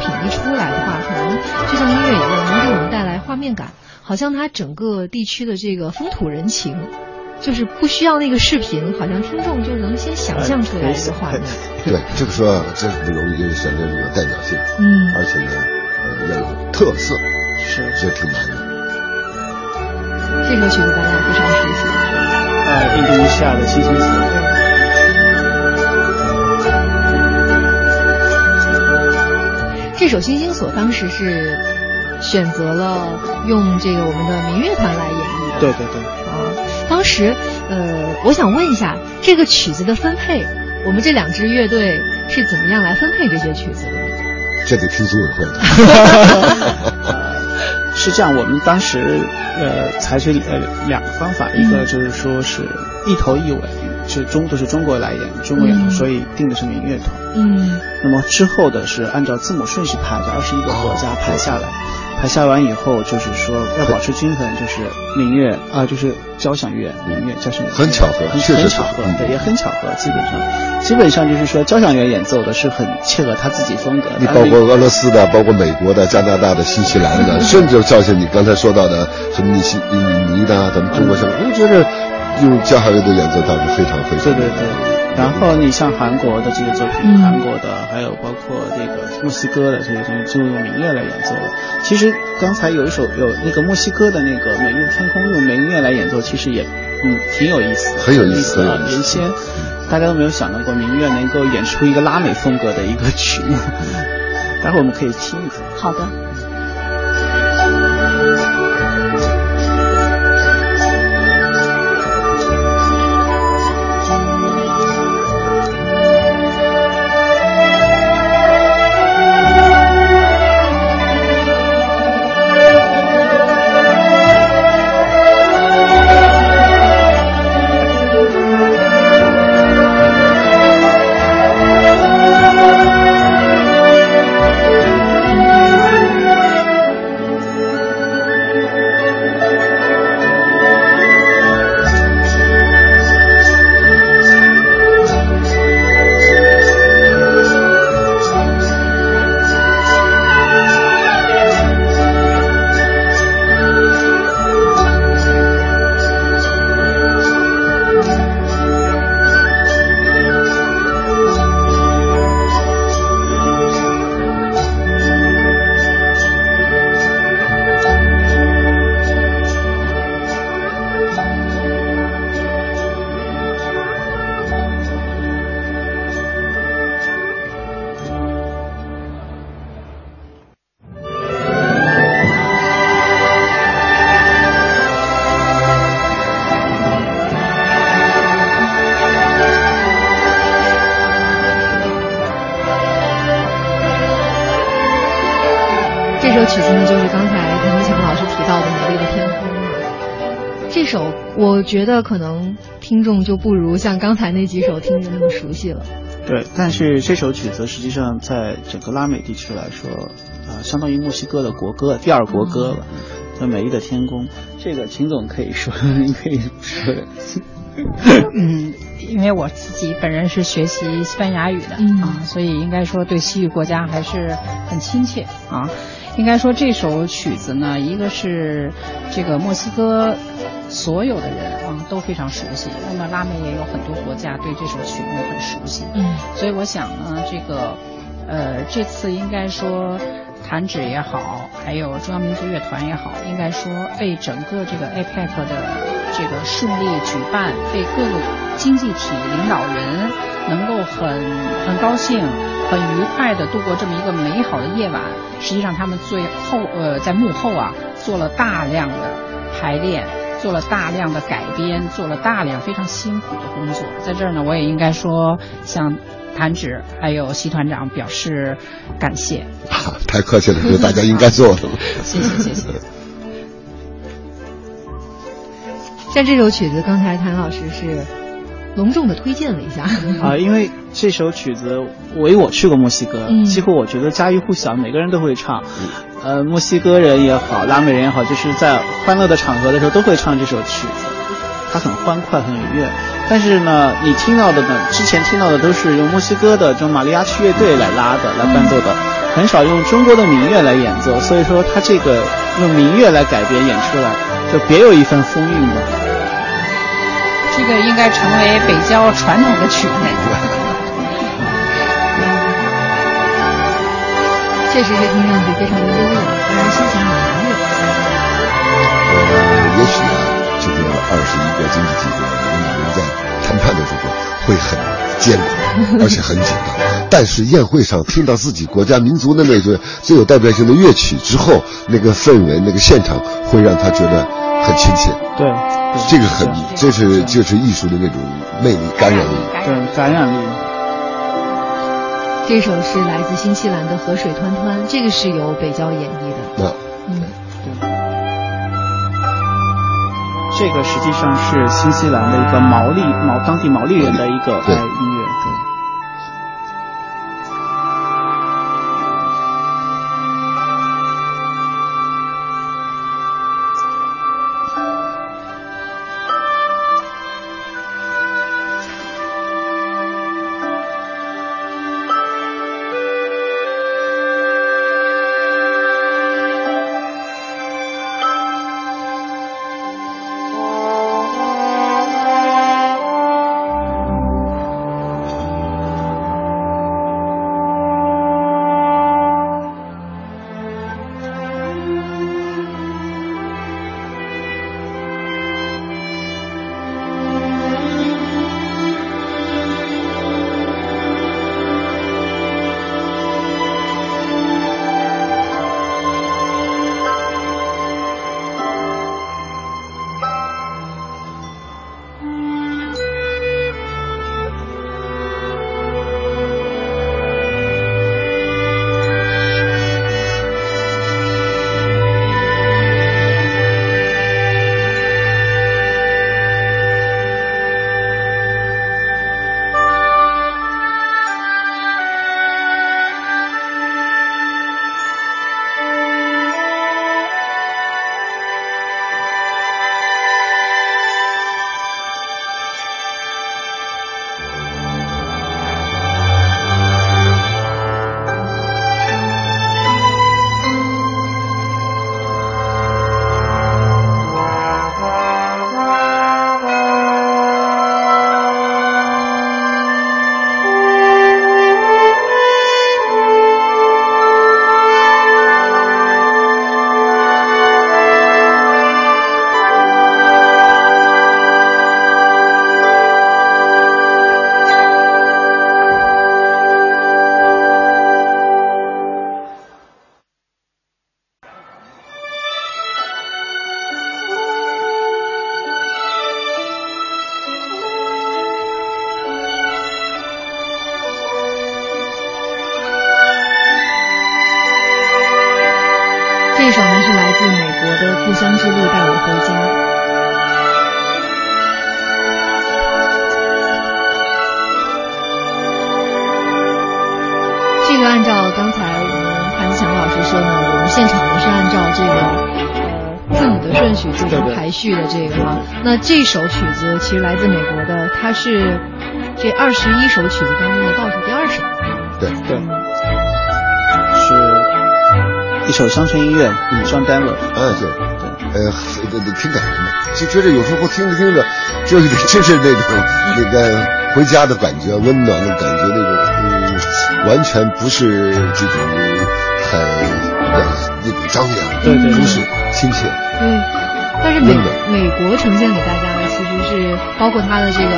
品一出来的话，可能就像音乐一样，能给我们带来画面感，好像它整个地区的这个风土人情。就是不需要那个视频，好像听众就能先想象出来这个画面。对，这个说啊真不容易，因为选择有代表性，嗯而且呢，呃，要有特色，是这挺难的。这首曲子大家非常熟悉。呃，印度尼西亚的星星死。首《星星所》当时是选择了用这个我们的民乐团来演绎的。对对对。啊，当时呃，我想问一下，这个曲子的分配，我们这两支乐队是怎么样来分配这些曲子的？这得听组委会的。是这样，我们当时呃采取呃两个方法，一个就是说是一头一尾，是中都是中国来演，中国演出，嗯。所以定的是民乐团。嗯。那么之后的是按照字母顺序排，的二十一个国家排下来，排下完以后就是说要保持均衡，就是民乐啊、就是交响乐、民乐、交响乐，很巧合很确实巧合，对，也很巧合，基本上。基本上就是说交响乐演奏的是很切合他自己风格的，你包括俄罗斯的，包括美国的、加拿大的、新西兰的，甚至照像你刚才说到的什么尼西印尼的，咱们中国香港，我觉得用交响乐的演奏倒是非常非常。对对对。然后你像韩国的这些作品，嗯韩国的还有包括这个墨西哥的这些东西，就用民乐来演奏了。其实刚才有一首有那个墨西哥的那个《美丽的天空》用民乐来演奏，其实也嗯挺有意思的，很有意思思啊原先大家都没有想到过民乐能够演出一个拉美风格的一个曲目，待会儿我们可以听一听。好的。觉得可能听众就不如像刚才那几首听着那么熟悉了。对，但是这首曲子实际上在整个拉美地区来说，呃，相当于墨西哥的国歌，第二国歌了，叫《美丽的天空》。这个秦总可以说，可以说。嗯，因为我自己本人是学习西班牙语的啊，所以应该说对西域国家还是很亲切啊。应该说这首曲子呢，一个是这个墨西哥所有的人啊都非常熟悉，那么拉美也有很多国家对这首曲目很熟悉，嗯，所以我想呢，这个呃这次应该说。弹指也好，还有中央民族乐团也好，应该说为整个这个 APEC 的这个顺利举办，为各个经济体领导人能够很很高兴、很愉快的度过这么一个美好的夜晚，实际上他们最后呃在幕后啊做了大量的排练，做了大量的改编，做了大量非常辛苦的工作。在这儿呢，我也应该说向。弹指还有习团长表示感谢，啊太客气了，是大家应该做的。谢谢谢谢。像这首曲子，刚才谭老师是隆重的推荐了一下啊，因为这首曲子，我因为我去过墨西哥，几乎我觉得家喻户晓，每个人都会唱。呃，墨西哥人也好，拉美人也好，就是在欢乐的场合的时候都会唱这首曲子，它很欢快，很愉悦。但是呢，你听到的呢，之前听到的都是用墨西哥的这种玛利亚曲乐队来拉的、来伴奏的，很少用中国的民乐来演奏。所以说，它这个用民乐来改编演出来，就别有一番风韵吧。这个应该成为北郊传统的曲目。确实是听上去非常的优雅，让人心情很愉悦。呃，也许啊，这个二十一个经济体的领导人在。谈判的时候会很艰苦，而且很紧张。但是宴会上听到自己国家民族的那个最有代表性的乐曲之后，那个氛围、那个现场会让他觉得很亲切。对，这个很，这是就是艺术的那种魅力、感染力。对，感染力。这首是来自新西兰的河水湍湍，这个是由北郊演绎的。那，嗯。对这个实际上是新西兰的一个毛利毛当地毛利人的一个音这首曲子其实来自美国的，它是这二十一首曲子当中的倒数第二首。对。对，是一首乡村音乐，嗯，John Denver。嗯，对对，呃，挺感人的，就觉得有时候听着听着，就有点就是那种 那个回家的感觉，温暖的感觉，那种嗯，完全不是这种很呃那种张扬，对对，都是亲切。对，但是美美国呈现给大家的其实是包括他的这个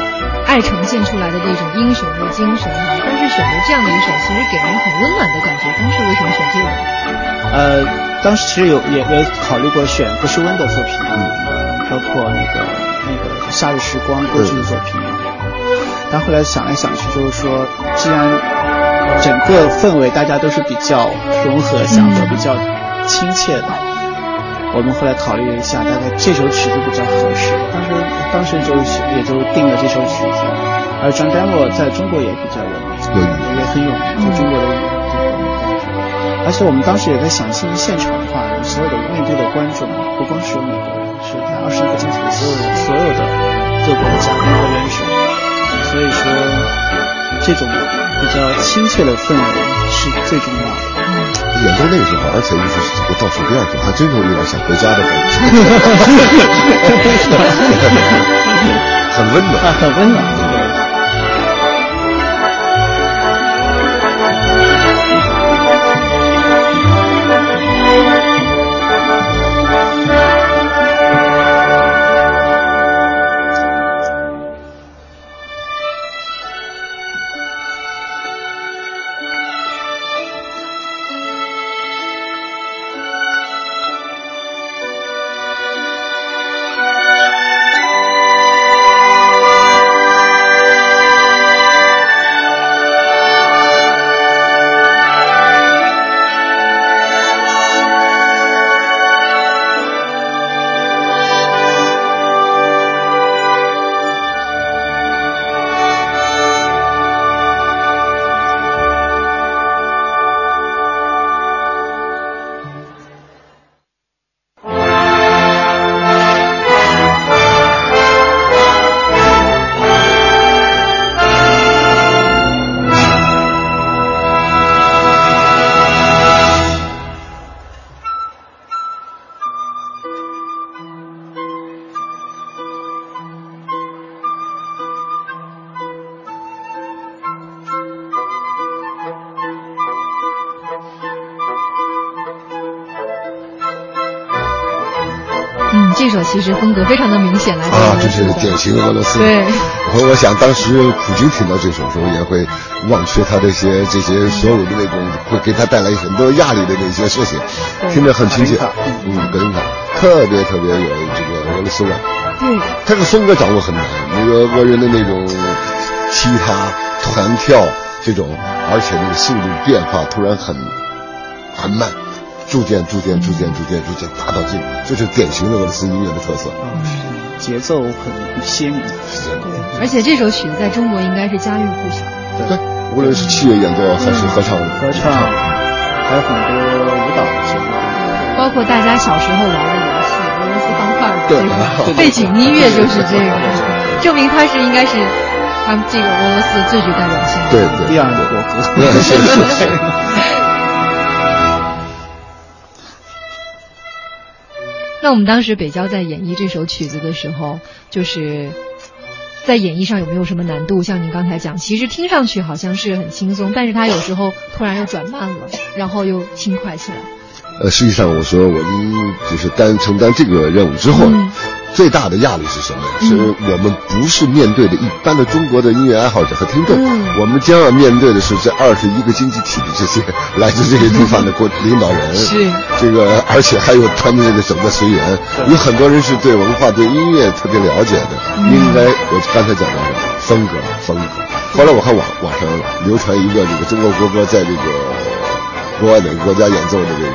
爱呈现出来的这种英雄的精神哈，但是选择这样的一首，其实给人很温暖的感觉。当时为什么选这个？呃，当时其实有也也考虑过选不是温的作品，嗯，包括那个那个夏日时光过去的作品，但后来想来想去，就是说，既然整个氛围大家都是比较融合、祥和、比较亲切的，我们后来考虑了一下，大概这首曲子比较合适，当时当时就也就定了这首曲子，而 John Denver 在中国也比较有有也很有名，就中国的这个。而且我们当时也在想，现现场的话，所有的面对的观众不光是有美国人，是在二十一个经济体所有人，所有的各国的嘉宾和人手，所以说这种比较亲切的氛围是最重要的。演到那个时候，而且又是这个倒数第二天，还真有一点想回家的感觉，很温暖，很温暖。典型俄罗斯。对，我我想当时普京听到这首时候，也会忘却他这些这些所有的那种会给他带来很多压力的那些事情，听着很亲切。嗯，格林卡特别特别有这个俄罗斯味。对，他的风格掌握很难，那个俄人的那种踢踏、弹跳这种，而且那个速度变化突然很很慢。逐渐、逐渐、逐渐、逐渐、逐渐达到这，这是典型的俄罗斯音乐的特色。啊，是节奏很鲜明。对，而且这首曲子在中国应该是家喻户晓。对，无论是器乐演奏还是合唱，合唱还有很多舞蹈节目，包括大家小时候玩的游戏《俄罗斯方块》这个 背景音乐就是这个，证明它是应该是他们这个俄罗斯最具代表性的。对对，第二个国歌。那我们当时北郊在演绎这首曲子的时候，就是在演绎上有没有什么难度？像您刚才讲，其实听上去好像是很轻松，但是它有时候突然又转慢了，然后又轻快起来。呃，实际上我说我们就是担承担这个任务之后。最大的压力是什么？是我们不是面对的一般的中国的音乐爱好者和听众，我们将要面对的是这二十一个经济体的这些来自这些地方的国领导人，是。这个，而且还有他们这个整个随员，有很多人是对文化、对音乐特别了解的。应该我刚才讲到了风格，风格。后来我看网网上流传一个这个中国国歌在这个国外哪个国家演奏的这个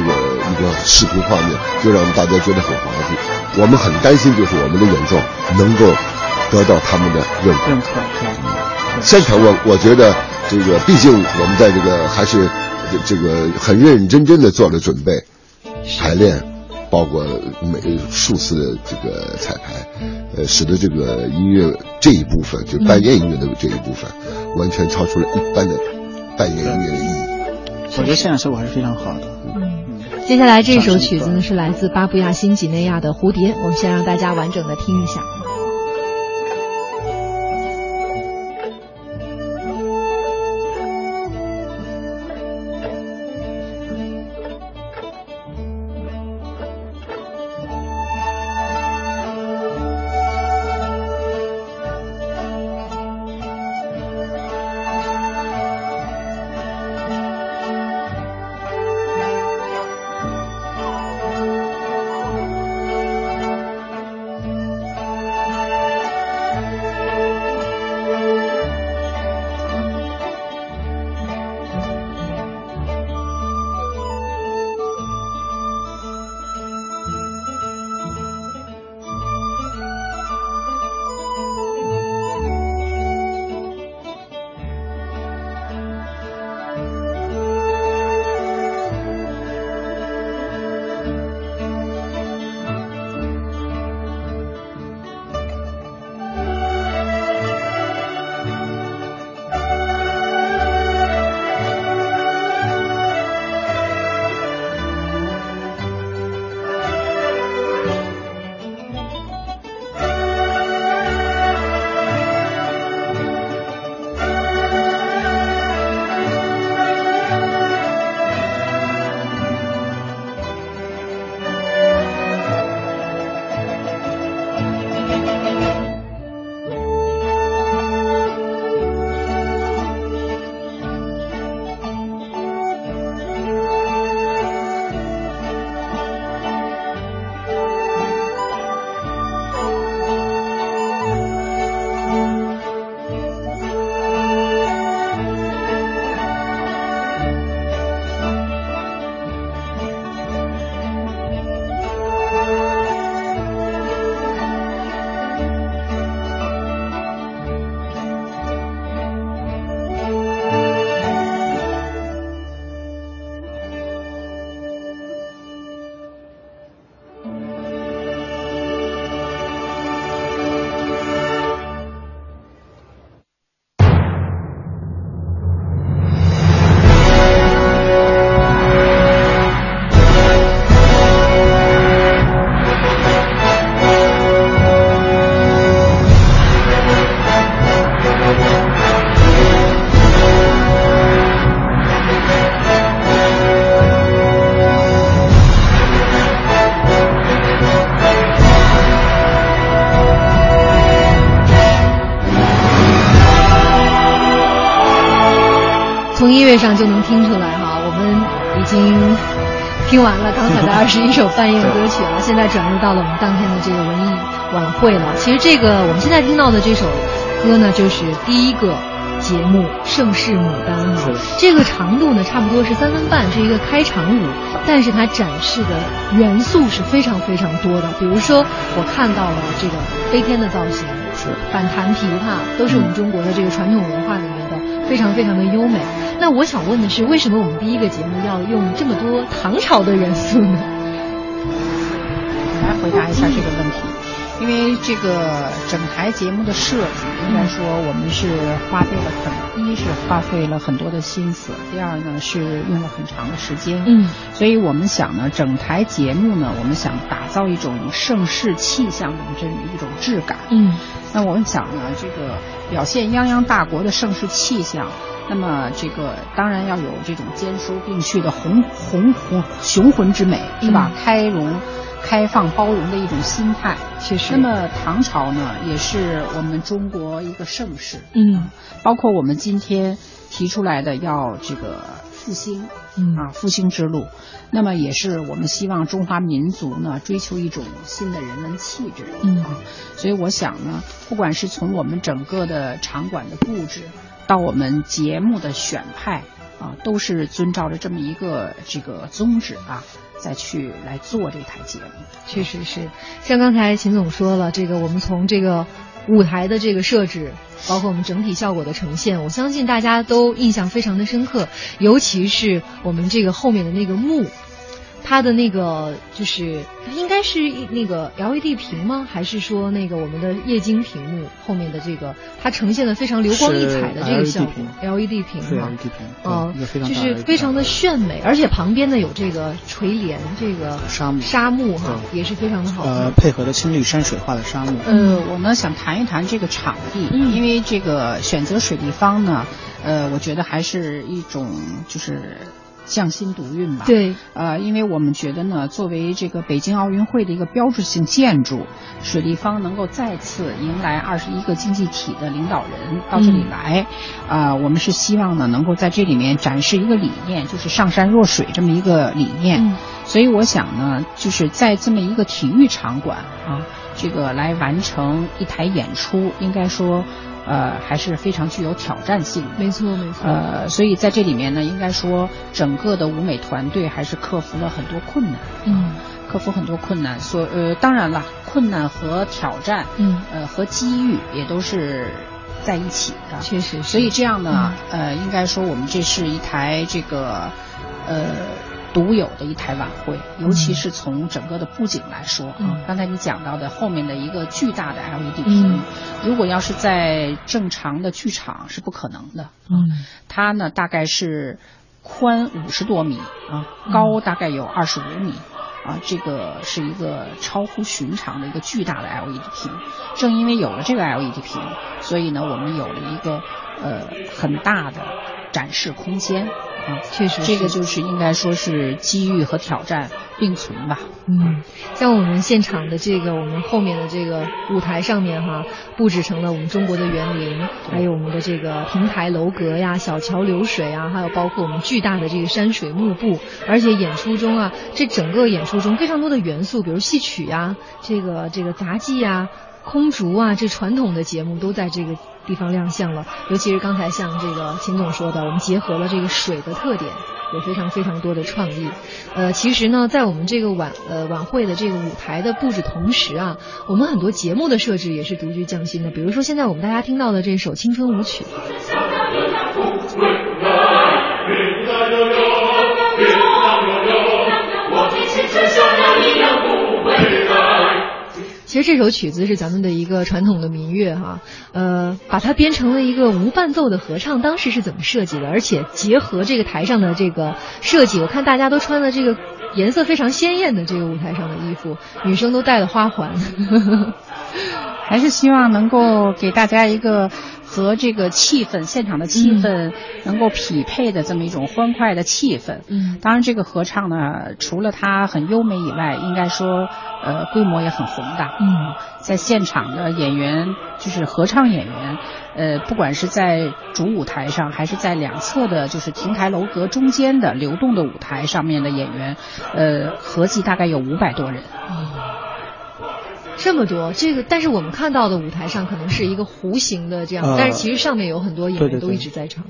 这这个一个视频画面，就让大家觉得很滑稽。我们很担心，就是我们的演奏能够得到他们的认可。认可。现场我我觉得这个，毕竟我们在这个还是这个很认认真真的做了准备、排练，包括每数次的这个彩排，呃，使得这个音乐这一部分，就扮演音乐的这一部分，完全超出了一般的扮演音乐的意义。我觉得现场效果还是非常好的。嗯，接下来这首曲子呢是来自巴布亚新几内亚的蝴蝶，我们先让大家完整的听一下。十一首半夜歌曲了，现在转入到了我们当天的这个文艺晚会了。其实这个我们现在听到的这首歌呢，就是第一个节目《盛世牡丹》嘛。这个长度呢，差不多是三分半，是一个开场舞，但是它展示的元素是非常非常多的。比如说，我看到了这个飞天的造型，是反弹琵琶，都是我们中国的这个传统文化里面的，非常非常的优美。那我想问的是，为什么我们第一个节目要用这么多唐朝的元素呢？来回答一下这个问题，因为这个整台节目的设计，应该说我们是花费了很，一是花费了很多的心思，第二呢是用了很长的时间。嗯，所以我们想呢，整台节目呢，我们想打造一种盛世气象的这么一种质感。嗯，那我们想呢，这个表现泱泱大国的盛世气象。那么这个当然要有这种兼收并蓄的宏宏宏雄浑之美，是吧？开容、开放、包容的一种心态。确实。那么唐朝呢，也是我们中国一个盛世。嗯。包括我们今天提出来的要这个复兴，嗯啊，复兴之路，那么也是我们希望中华民族呢追求一种新的人文气质。嗯。所以我想呢，不管是从我们整个的场馆的布置。到我们节目的选派，啊，都是遵照着这么一个这个宗旨啊，再去来做这台节目。确实是，像刚才秦总说了，这个我们从这个舞台的这个设置，包括我们整体效果的呈现，我相信大家都印象非常的深刻，尤其是我们这个后面的那个幕。它的那个就是应该是那个 LED 屏吗？还是说那个我们的液晶屏幕后面的这个它呈现的非常流光溢彩的这个效果？LED 屏是屏，哦，就是非常的炫美，而且旁边呢有这个垂帘，这个沙漠沙漠哈也是非常的好。呃，配合的青绿山水画的沙漠。呃，我呢想谈一谈这个场地，因为这个选择水立方呢，呃，我觉得还是一种就是。匠心独运吧。对，呃，因为我们觉得呢，作为这个北京奥运会的一个标志性建筑，水立方能够再次迎来二十一个经济体的领导人到这里来，啊，我们是希望呢，能够在这里面展示一个理念，就是上善若水这么一个理念。所以我想呢，就是在这么一个体育场馆啊，这个来完成一台演出，应该说。呃，还是非常具有挑战性。没错，没错。呃，所以在这里面呢，应该说整个的舞美团队还是克服了很多困难。嗯，克服很多困难。所呃，当然了，困难和挑战，嗯，呃，和机遇也都是在一起的。确实。所以这样呢，呃，应该说我们这是一台这个，呃。独有的一台晚会，尤其是从整个的布景来说啊，刚才你讲到的后面的一个巨大的 LED 屏，如果要是在正常的剧场是不可能的。嗯，它呢大概是宽五十多米啊，高大概有二十五米啊，这个是一个超乎寻常的一个巨大的 LED 屏。正因为有了这个 LED 屏，所以呢，我们有了一个呃很大的展示空间。确实，这个就是应该说是机遇和挑战并存吧。嗯，像我们现场的这个，我们后面的这个舞台上面哈，布置成了我们中国的园林，还有我们的这个亭台楼阁呀、小桥流水啊，还有包括我们巨大的这个山水幕布。而且演出中啊，这整个演出中非常多的元素，比如戏曲呀、这个这个杂技呀、空竹啊，这传统的节目都在这个。地方亮相了，尤其是刚才像这个秦总说的，我们结合了这个水的特点，有非常非常多的创意。呃，其实呢，在我们这个晚呃晚会的这个舞台的布置同时啊，我们很多节目的设置也是独具匠心的。比如说现在我们大家听到的这首青春舞曲。其实这首曲子是咱们的一个传统的民乐哈，呃，把它编成了一个无伴奏的合唱，当时是怎么设计的？而且结合这个台上的这个设计，我看大家都穿了这个颜色非常鲜艳的这个舞台上的衣服，女生都戴了花环，还是希望能够给大家一个。和这个气氛，现场的气氛能够匹配的这么一种欢快的气氛。嗯，当然这个合唱呢，除了它很优美以外，应该说，呃，规模也很宏大。嗯，在现场的演员，就是合唱演员，呃，不管是在主舞台上，还是在两侧的，就是亭台楼阁中间的流动的舞台上面的演员，呃，合计大概有五百多人。这么多，这个但是我们看到的舞台上可能是一个弧形的这样，但是其实上面有很多演员都一直在唱。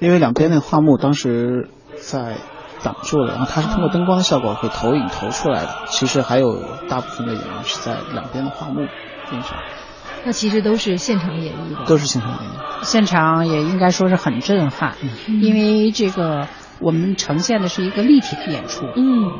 因为两边那个画幕当时在挡住了，然后它是通过灯光效果会投影投出来的。其实还有大部分的演员是在两边的画幕边上。那其实都是现场演绎的。都是现场演绎，现场也应该说是很震撼，因为这个我们呈现的是一个立体的演出。嗯。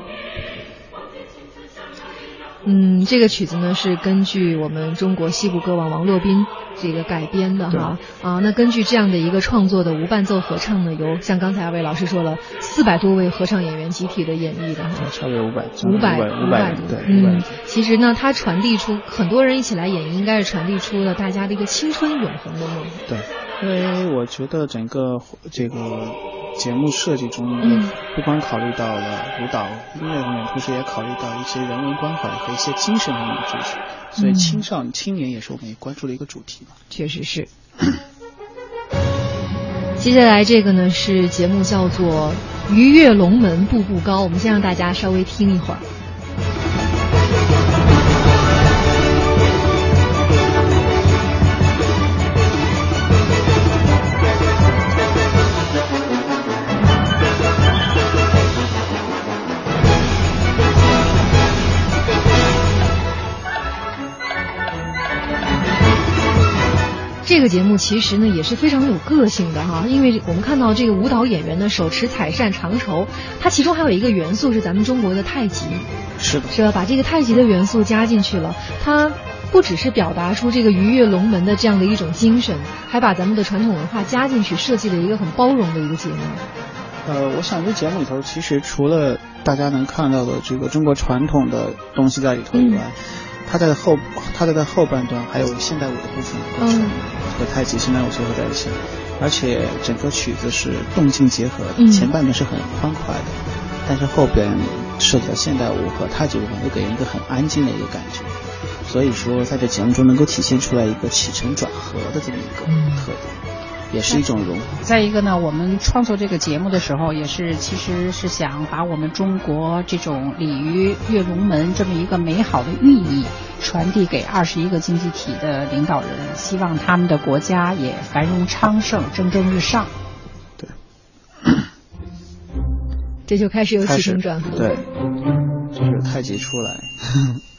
嗯，这个曲子呢是根据我们中国西部歌王王洛宾这个改编的哈啊。那根据这样的一个创作的无伴奏合唱呢，由像刚才二位老师说了，四百多位合唱演员集体的演绎的哈，超越五百，五百五百对，嗯，其实呢，它传递出很多人一起来演绎，应该是传递出了大家的一个青春永恒的梦。对，因为我觉得整个这个。节目设计中，不光考虑到了舞蹈音乐方面，同时也考虑到一些人文关怀和一些精神方面的支持，所以青少年、青年也是我们也关注的一个主题嘛。确实是。接下来这个呢是节目叫做《鱼跃龙门步步高》，我们先让大家稍微听一会儿。个节目其实呢也是非常有个性的哈，因为我们看到这个舞蹈演员呢手持彩扇长绸，它其中还有一个元素是咱们中国的太极，是的，是吧？把这个太极的元素加进去了，它不只是表达出这个鱼跃龙门的这样的一种精神，还把咱们的传统文化加进去，设计了一个很包容的一个节目。呃，我想这节目里头其实除了大家能看到的这个中国传统的东西在里头以外，它在后它在在后半段还有现代舞的部分构成，和太极现代舞结合在一起，而且整个曲子是动静结合的，前半段是很欢快的，但是后边涉及到现代舞和太极部分，又给人一个很安静的一个感觉，所以说在这节目中能够体现出来一个起承转合的这么一个特点。也是一种融合。再一个呢，我们创作这个节目的时候，也是其实是想把我们中国这种鲤鱼跃龙门这么一个美好的寓意传递给二十一个经济体的领导人，希望他们的国家也繁荣昌盛、蒸蒸日上。对，这就开始有起承转合。对，就是太极出来。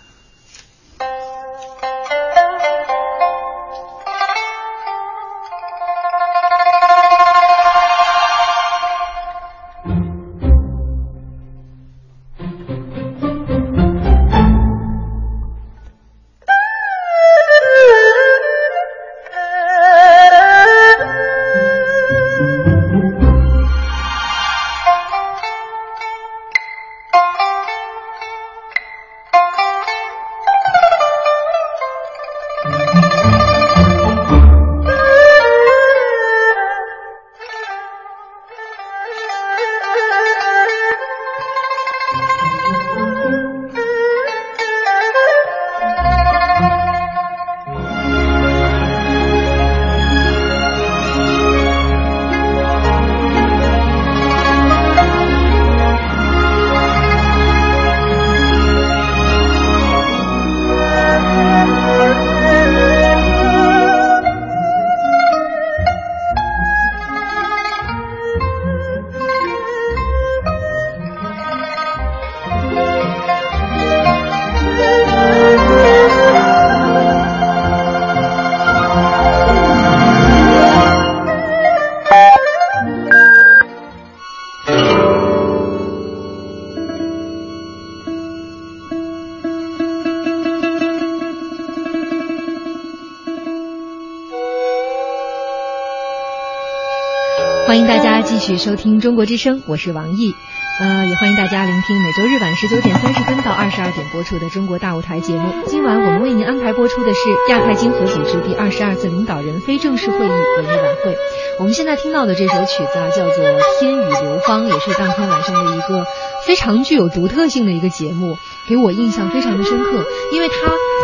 续收听中国之声，我是王毅。呃，也欢迎大家聆听每周日晚十九点三十分到二十二点播出的《中国大舞台》节目。今晚我们为您安排播出的是亚太经合组织第二十二次领导人非正式会议文艺晚会。我们现在听到的这首曲子啊，叫做《天宇流芳》，也是当天晚上的一个非常具有独特性的一个节目，给我印象非常的深刻，因为它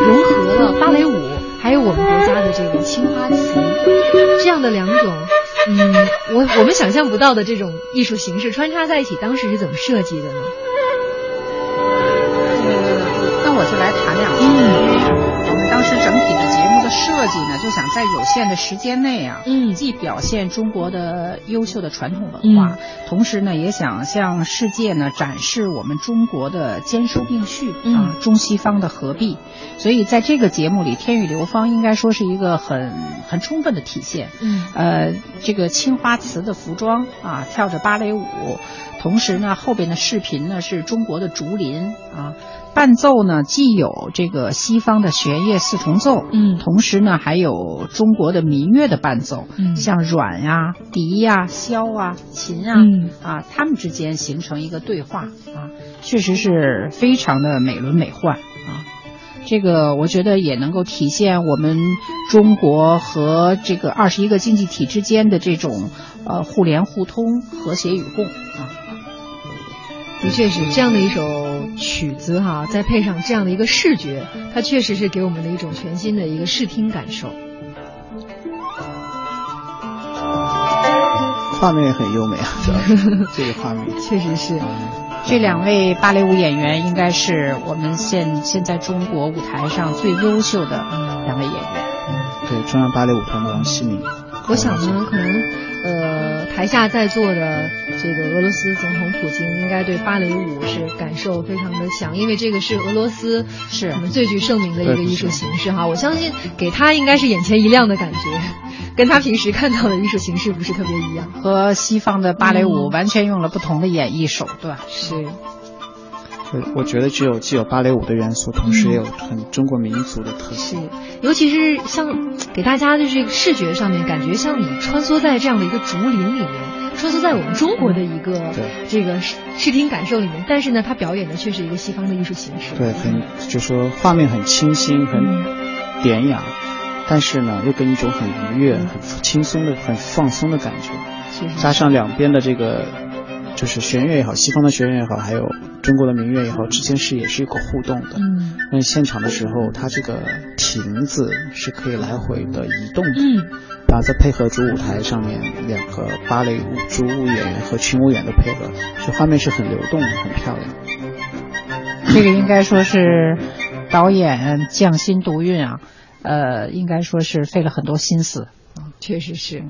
融合了芭蕾舞，还有我们国家的这个青花瓷这样的两种。嗯，我我们想象不到的这种艺术形式穿插在一起，当时是怎么设计的呢？呃，那我就来谈两句。嗯，我们当时整体的节目的设计呢，就想在有限的时间内啊，嗯，既表现中国的优秀的传统文化，同时呢，也想向世界呢展示我们中国的兼收并蓄啊，中西方的合璧。所以在这个节目里，《天宇流芳》应该说是一个很很充分的体现。嗯，呃，这个青花瓷的服装啊，跳着芭蕾舞，同时呢，后边的视频呢是中国的竹林啊，伴奏呢既有这个西方的弦乐四重奏，嗯，同时呢还有中国的民乐的伴奏，嗯，像阮呀、笛呀、箫啊、琴啊，嗯。啊，他们之间形成一个对话啊，确实是非常的美轮美奂。啊。这个我觉得也能够体现我们中国和这个二十一个经济体之间的这种呃互联互通、和谐与共啊。的确是这样的一首曲子哈，再配上这样的一个视觉，它确实是给我们的一种全新的一个视听感受。画面也很优美啊，这个画面 确实是。这两位芭蕾舞演员应该是我们现现在中国舞台上最优秀的两位演员。对，中央芭蕾舞团的王希敏。我想呢，可能呃台下在座的这个俄罗斯总统普京应该对芭蕾舞是感受非常的强，因为这个是俄罗斯是我们最具盛名的一个艺术形式哈。我相信给他应该是眼前一亮的感觉，跟他平时看到的艺术形式不是特别一样。和西方的芭蕾舞完全用了不同的演绎手段。是。对，我觉得只有既有芭蕾舞的元素，同时也有很中国民族的特色。是，尤其是像给大家就是视觉上面，感觉像你穿梭在这样的一个竹林里面，穿梭在我们中国的一个这个视视听感受里面。但是呢，他表演的却是一个西方的艺术形式。对，很就说画面很清新，很典雅，但是呢，又给你一种很愉悦、很轻松的、很放松的感觉。加上两边的这个。就是弦乐也好，西方的弦乐也好，还有中国的民乐也好，之间是也是一个互动的。嗯，那现场的时候，它这个亭子是可以来回的移动的。嗯，然后再配合主舞台上面两个芭蕾舞主舞演员和群舞演的配合，这画面是很流动的，很漂亮。这个应该说是导演匠心独运啊，呃，应该说是费了很多心思。确实是。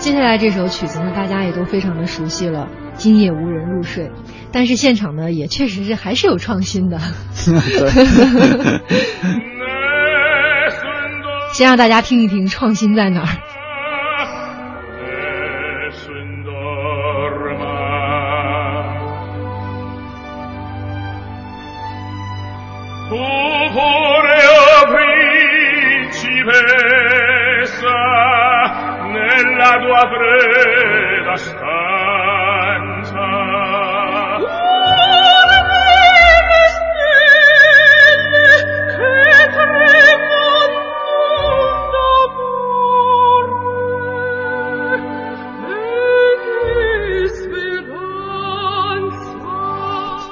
接下来这首曲子呢，大家也都非常的熟悉了，《今夜无人入睡》。但是现场呢，也确实是还是有创新的。先让大家听一听创新在哪儿。صبر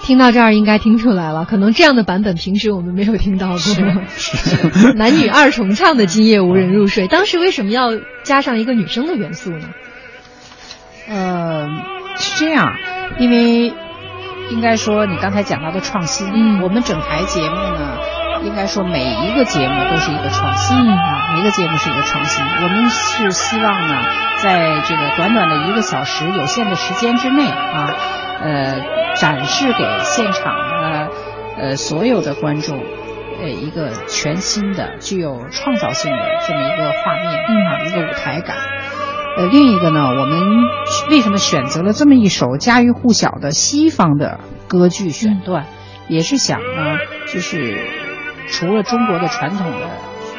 听到这儿应该听出来了，可能这样的版本平时我们没有听到过。男女二重唱的《今夜无人入睡》，当时为什么要加上一个女生的元素呢？呃，是这样，因为应该说你刚才讲到的创新，嗯，我们整台节目呢，应该说每一个节目都是一个创新，嗯啊，每个节目是一个创新。我们是希望呢，在这个短短的一个小时有限的时间之内啊，呃，展示给现场的呃所有的观众。呃，一个全新的、具有创造性的这么一个画面啊，一个舞台感。呃，另一个呢，我们为什么选择了这么一首家喻户晓的西方的歌剧选段，也是想呢，就是除了中国的传统的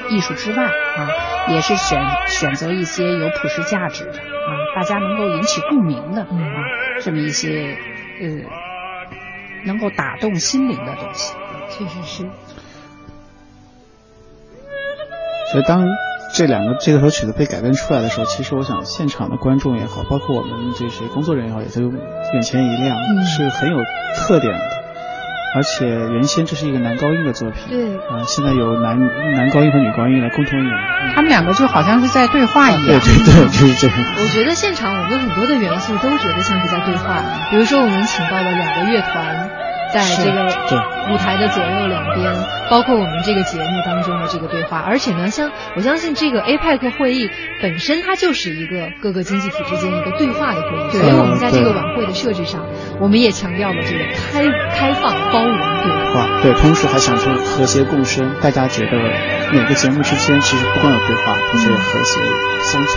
艺术之外啊，也是选选择一些有普世价值的啊，大家能够引起共鸣的啊，这么一些呃，能够打动心灵的东西，确实是。所以，当这两个这首曲子被改编出来的时候，其实我想，现场的观众也好，包括我们这些工作人员也好，也都眼前一亮，是很有特点的。而且原先这是一个男高音的作品，对啊，现在有男男高音和女高音来共同演，他们两个就好像是在对话一样。对对对，就是这样。我觉得现场我们很多的元素都觉得像是在对话，比如说我们请到了两个乐团。在这个舞台的左右两边，包括我们这个节目当中的这个对话，而且呢，像我相信这个 APEC 会议本身它就是一个各个经济体之间一个对话的会议，所以我们在这个晚会的设置上，我们也强调了这个开开放、包容对话。对，同时还想说和谐共生，大家觉得每个节目之间其实不光有对话，而且有和谐相处。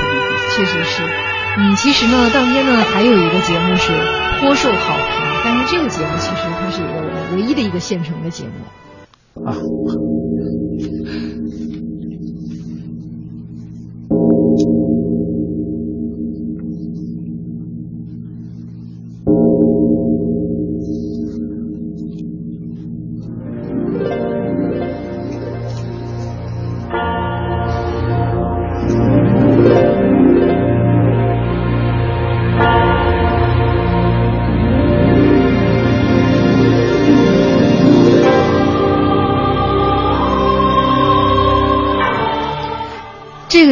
确实是，嗯，其实呢，当天呢还有一个节目是颇受好评。但是这个节目其实它是一个唯一的一个现成的节目啊。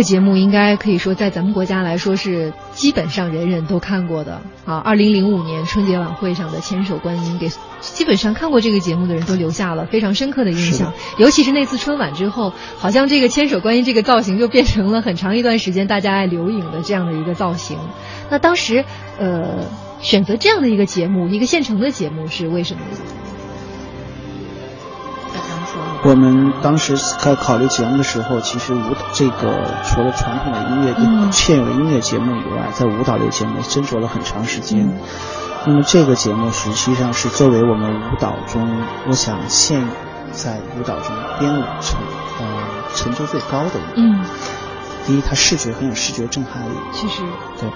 个节目应该可以说在咱们国家来说是基本上人人都看过的啊。二零零五年春节晚会上的《千手观音》，给基本上看过这个节目的人都留下了非常深刻的印象。尤其是那次春晚之后，好像这个千手观音这个造型就变成了很长一段时间大家爱留影的这样的一个造型。那当时，呃，选择这样的一个节目，一个现成的节目是为什么？我们当时在考虑节目的时候，其实舞蹈这个除了传统的音乐现有的音乐节目以外，在舞蹈类节目斟酌了很长时间。那么这个节目实际上是作为我们舞蹈中，我想现在舞蹈中编舞成呃成就最高的一个。嗯。第一，它视觉很有视觉震撼力。其实。对。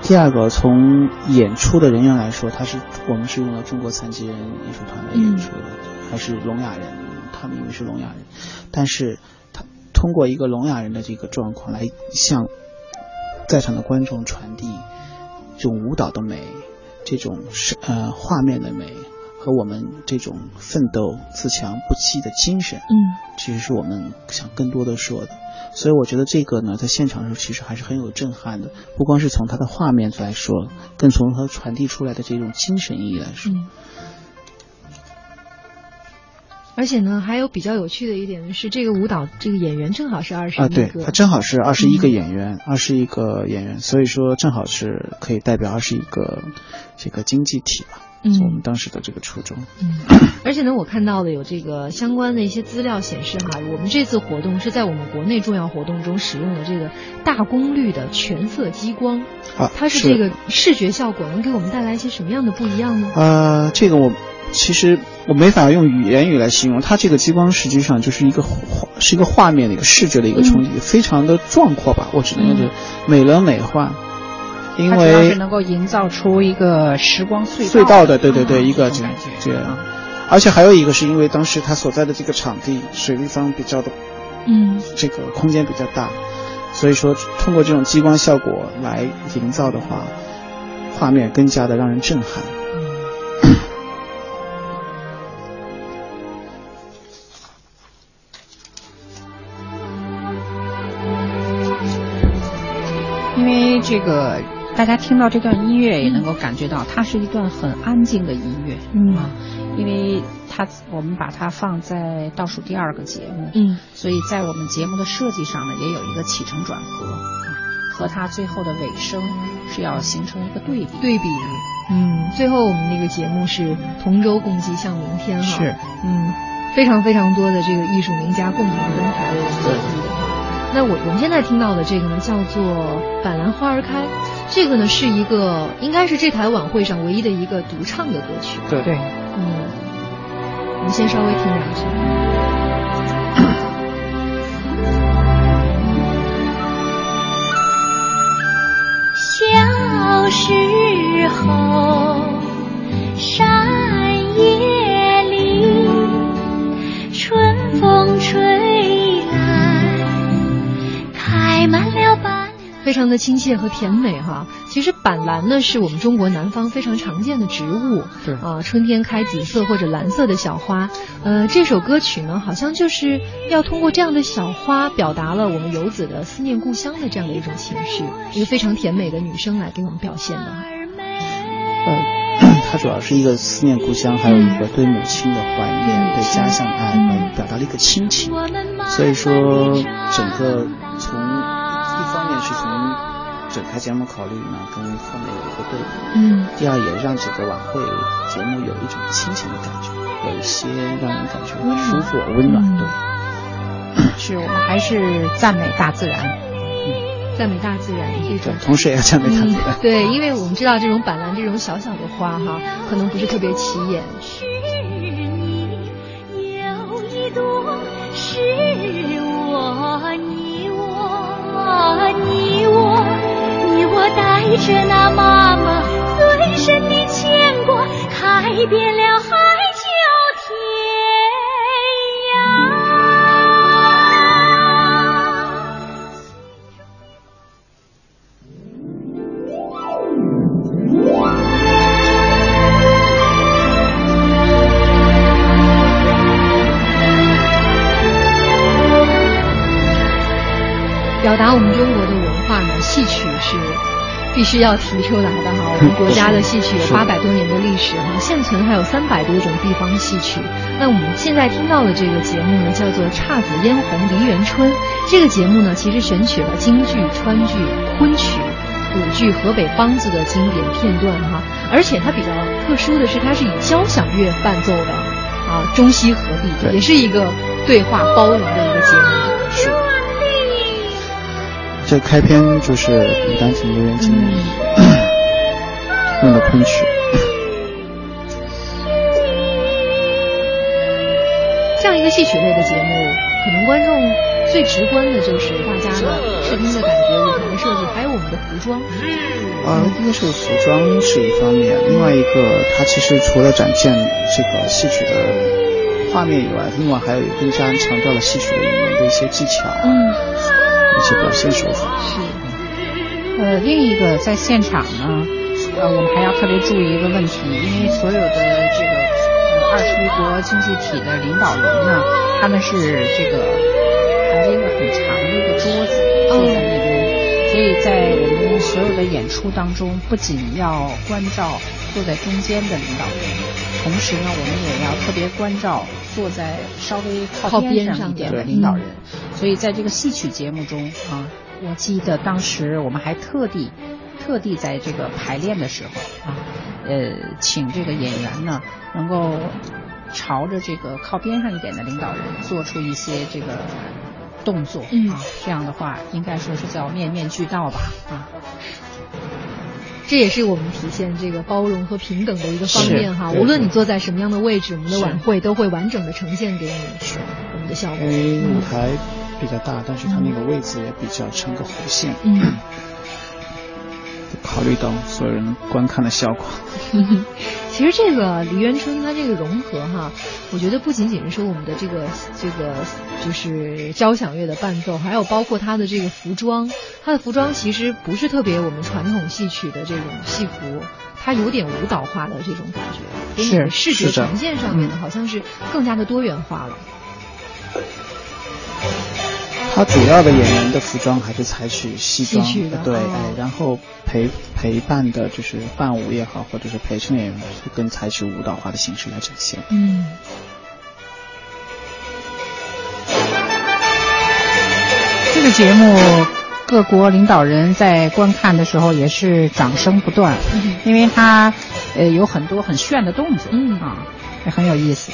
第二个，从演出的人员来说，他是我们是用了中国残疾人艺术团来演出的，还是聋哑人。他们因为是聋哑人，但是他通过一个聋哑人的这个状况来向在场的观众传递这种舞蹈的美，这种是呃画面的美和我们这种奋斗自强不息的精神，嗯，其实是我们想更多的说的。所以我觉得这个呢，在现场的时候其实还是很有震撼的，不光是从他的画面来说，更从他传递出来的这种精神意义来说。而且呢，还有比较有趣的一点是，这个舞蹈这个演员正好是二十一个，啊，对，他正好是二十一个演员，二十一个演员，所以说正好是可以代表二十一个这个经济体吧。嗯，我们当时的这个初衷。嗯，而且呢，我看到了有这个相关的一些资料显示哈，我们这次活动是在我们国内重要活动中使用的这个大功率的全色激光。啊，它是这个视觉效果能给我们带来一些什么样的不一样呢？呃，这个我。其实我没法用语言语来形容，它这个激光实际上就是一个画，是一个画面的一个视觉的一个冲击，非常的壮阔吧，我只能用这美轮美奂。因为能够营造出一个时光隧隧道的，对对对，一个这这样。而且还有一个是因为当时他所在的这个场地水立方比较的，嗯，这个空间比较大，所以说通过这种激光效果来营造的话，画面更加的让人震撼。这个大家听到这段音乐也能够感觉到，它是一段很安静的音乐，嗯，啊因为它我们把它放在倒数第二个节目，嗯，所以在我们节目的设计上呢，也有一个起承转合，和它最后的尾声是要形成一个对比，对比，嗯，最后我们那个节目是同舟共济向明天，哈，是，嗯，非常非常多的这个艺术名家共同登台。为我们演绎的。那我我们现在听到的这个呢，叫做《板蓝花儿开》，这个呢是一个应该是这台晚会上唯一的一个独唱的歌曲。对对，嗯，我们先稍微听两句。小时候，山野里，春风吹。非常的亲切和甜美哈。其实板蓝呢是我们中国南方非常常见的植物，对啊，春天开紫色或者蓝色的小花。呃，这首歌曲呢好像就是要通过这样的小花，表达了我们游子的思念故乡的这样的一种情绪，一个非常甜美的女生来给我们表现的。呃，它主要是一个思念故乡，还有一个对母亲的怀念，对家乡爱，表达了一个亲情。所以说，整个从一方面。是从整台节目考虑呢，跟后面有一个对比。嗯。第二，也让整个晚会节目有一种亲情的感觉，有一些让人感觉舒服、温暖。对。是我们还是赞美大自然，赞美大自然这种。同时也要赞美大自然。对，因为我们知道这种板蓝这种小小的花哈，可能不是特别起眼。是你有一朵，是我你我。你我，你我带着那妈妈最深的牵挂，开遍了海必须要提出来的哈。我们国家的戏曲有八百多年的历史哈，现存还有三百多种地方戏曲。那我们现在听到的这个节目呢，叫做《姹紫嫣红梨园春》。这个节目呢，其实选取了京剧、川剧、昆曲、舞剧河北梆子的经典片段哈。而且它比较特殊的是，它是以交响乐伴奏的啊，中西合璧，也是一个对话包容的一个节目。是。这开篇就是《牡丹亭》留园经》用的昆曲。这样一个戏曲类的节目，可能观众最直观的就是大家的视听的感觉、舞台的设计，还有我们的服装。呃，一个是服装是一方面，另外一个它其实除了展现这个戏曲的画面以外，另外还有更加强调了戏曲的语言的一些技巧，嗯，一些表现手法。是。呃，另一个在现场呢，呃，我们还要特别注意一个问题，因为所有的这个呃二十一国经济体的领导人呢，他们是这个排了一个很长的一个桌子坐在那边，所以在我们所有的演出当中，不仅要关照坐在中间的领导人，同时呢，我们也要特别关照坐在稍微靠边上一点的领导人。所以在这个戏曲节目中啊。我记得当时我们还特地、特地在这个排练的时候啊，呃，请这个演员呢能够朝着这个靠边上一点的领导人做出一些这个动作啊，这样的话应该说是叫面面俱到吧啊。这也是我们体现这个包容和平等的一个方面哈。无论你坐在什么样的位置，我们的晚会都会完整的呈现给你我们的效果。因为舞台。比较大，但是它那个位置也比较成个弧线。嗯，考虑到所有人观看的效果。其实这个梨园春它这个融合哈，我觉得不仅仅是说我们的这个这个就是交响乐的伴奏，还有包括它的这个服装，它的服装其实不是特别我们传统戏曲的这种戏服，它有点舞蹈化的这种感觉，是视觉呈现上面呢，好像是更加的多元化了。他主要的演员的服装还是采取西装，对，哎，然后陪陪伴的就是伴舞也好，或者是陪衬演员，是更采取舞蹈化的形式来展现。嗯。这个节目，各国领导人在观看的时候也是掌声不断，因为他呃有很多很炫的动作，嗯啊，也很有意思。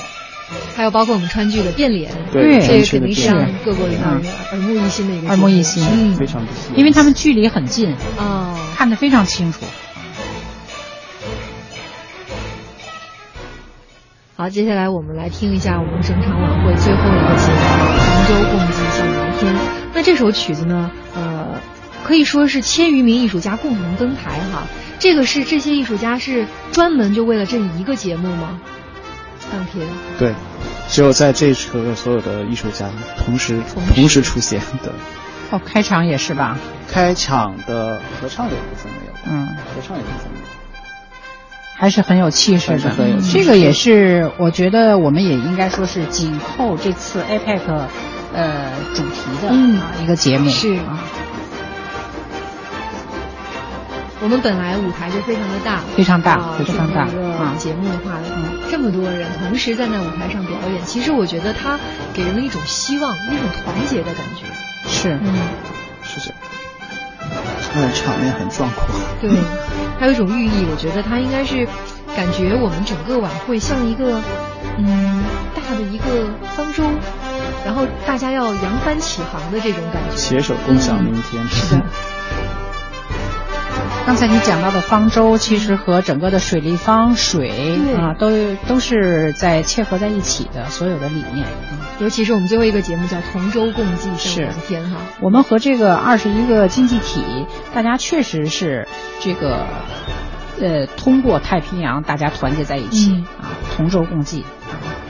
还有包括我们川剧的变脸，对，这个肯定是让各国领导人耳目一新的一个。耳目一新，嗯，非常因为他们距离很近，哦，看得非常清楚。好，接下来我们来听一下我们整场晚会最后一个节目《杭州共济向阳天》。那这首曲子呢，呃，可以说是千余名艺术家共同登台哈。这个是这些艺术家是专门就为了这一个节目吗？当天。对，只有在这车所有的艺术家同时同时。出现的。哦，开场也是吧？开场的合唱有部分没有，嗯，合唱有部分没有，还是很有气势的。很有这个也是，我觉得我们也应该说是紧扣这次 APEC 呃主题的啊一个节目。是。啊。我们本来舞台就非常的大，非常大，非常大。一个节目的话，嗯，这么多人同时站在那舞台上表演，其实我觉得它给人了一种希望，一种团结的感觉。是，嗯，是这样。那场面很壮阔。对，还有一种寓意，我觉得它应该是感觉我们整个晚会像一个嗯大的一个方舟，然后大家要扬帆起航的这种感觉，携手共享明天。是的。刚才你讲到的方舟，其实和整个的水立方水啊，都都是在切合在一起的，所有的理念。尤其是我们最后一个节目叫“同舟共济是天”哈，我们和这个二十一个经济体，大家确实是这个呃，通过太平洋，大家团结在一起啊，同舟共济。听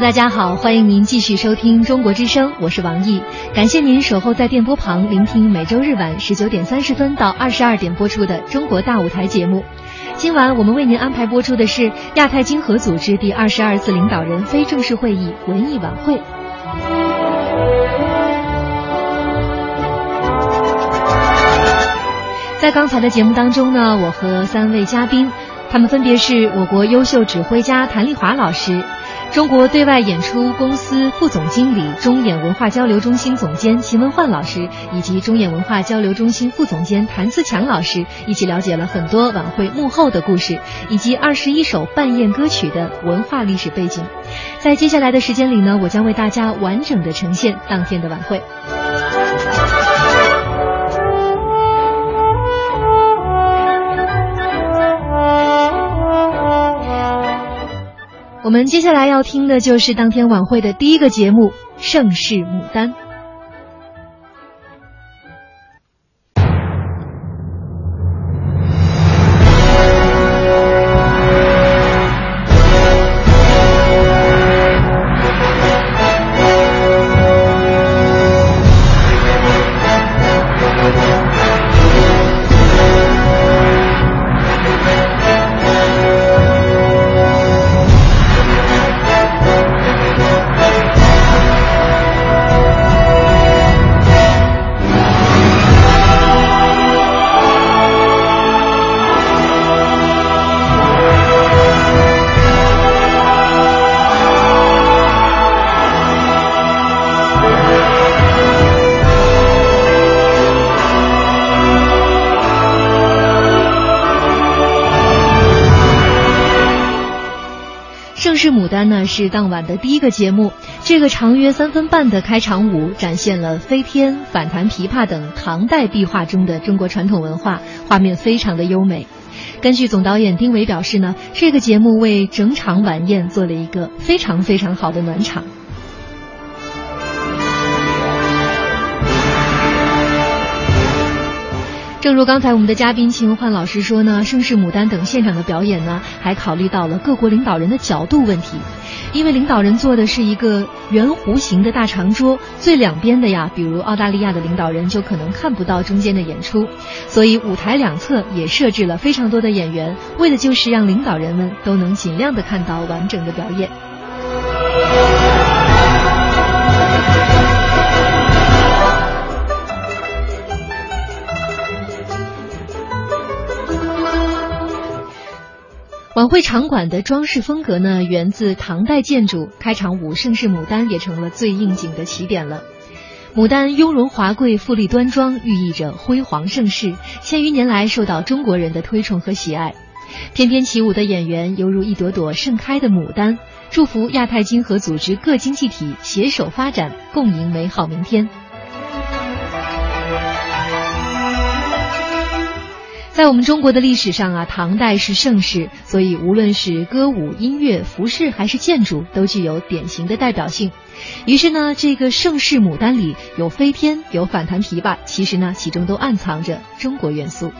大家好，欢迎您继续收听中国之声，我是王毅，感谢您守候在电波旁聆听每周日晚十九点三十分到二十二点播出的《中国大舞台》节目。今晚我们为您安排播出的是亚太经合组织第二十二次领导人非正式会议文艺晚会。在刚才的节目当中呢，我和三位嘉宾，他们分别是我国优秀指挥家谭丽华老师。中国对外演出公司副总经理、中演文化交流中心总监秦文焕老师，以及中演文化交流中心副总监谭自强老师，一起了解了很多晚会幕后的故事，以及二十一首半宴歌曲的文化历史背景。在接下来的时间里呢，我将为大家完整的呈现当天的晚会。我们接下来要听的就是当天晚会的第一个节目《盛世牡丹》。是，当晚的第一个节目。这个长约三分半的开场舞，展现了飞天、反弹琵琶等唐代壁画中的中国传统文化，画面非常的优美。根据总导演丁伟表示呢，这个节目为整场晚宴做了一个非常非常好的暖场。正如刚才我们的嘉宾秦焕老师说呢，盛世牡丹等现场的表演呢，还考虑到了各国领导人的角度问题，因为领导人坐的是一个圆弧形的大长桌，最两边的呀，比如澳大利亚的领导人就可能看不到中间的演出，所以舞台两侧也设置了非常多的演员，为的就是让领导人们都能尽量的看到完整的表演。会场馆的装饰风格呢，源自唐代建筑。开场舞《盛世牡丹》也成了最应景的起点了。牡丹雍容华贵、富丽端庄，寓意着辉煌盛世，千余年来受到中国人的推崇和喜爱。翩翩起舞的演员犹如一朵朵盛开的牡丹，祝福亚太经合组织各经济体携手发展，共赢美好明天。在我们中国的历史上啊，唐代是盛世，所以无论是歌舞、音乐、服饰还是建筑，都具有典型的代表性。于是呢，这个盛世牡丹里有飞天，有反弹琵琶，其实呢，其中都暗藏着中国元素。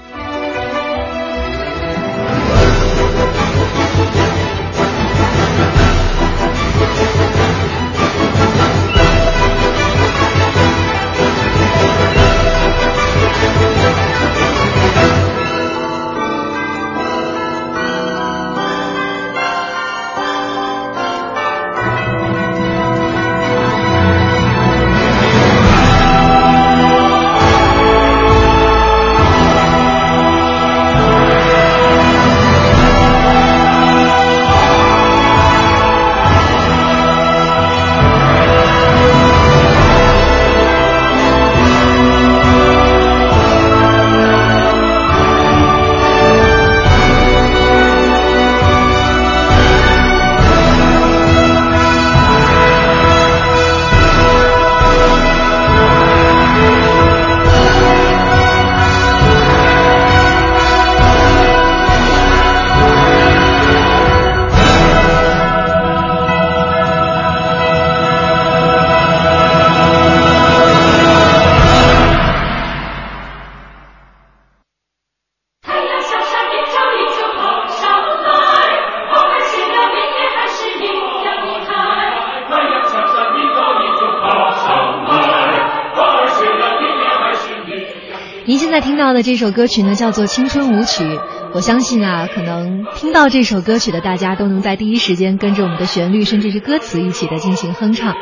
的这首歌曲呢，叫做《青春舞曲》。我相信啊，可能听到这首歌曲的大家都能在第一时间跟着我们的旋律，甚至是歌词一起的进行哼唱。《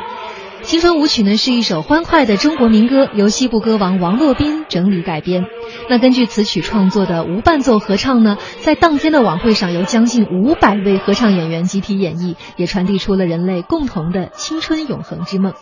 青春舞曲》呢是一首欢快的中国民歌，由西部歌王王洛宾整理改编。那根据词曲创作的无伴奏合唱呢，在当天的晚会上由将近五百位合唱演员集体演绎，也传递出了人类共同的青春永恒之梦。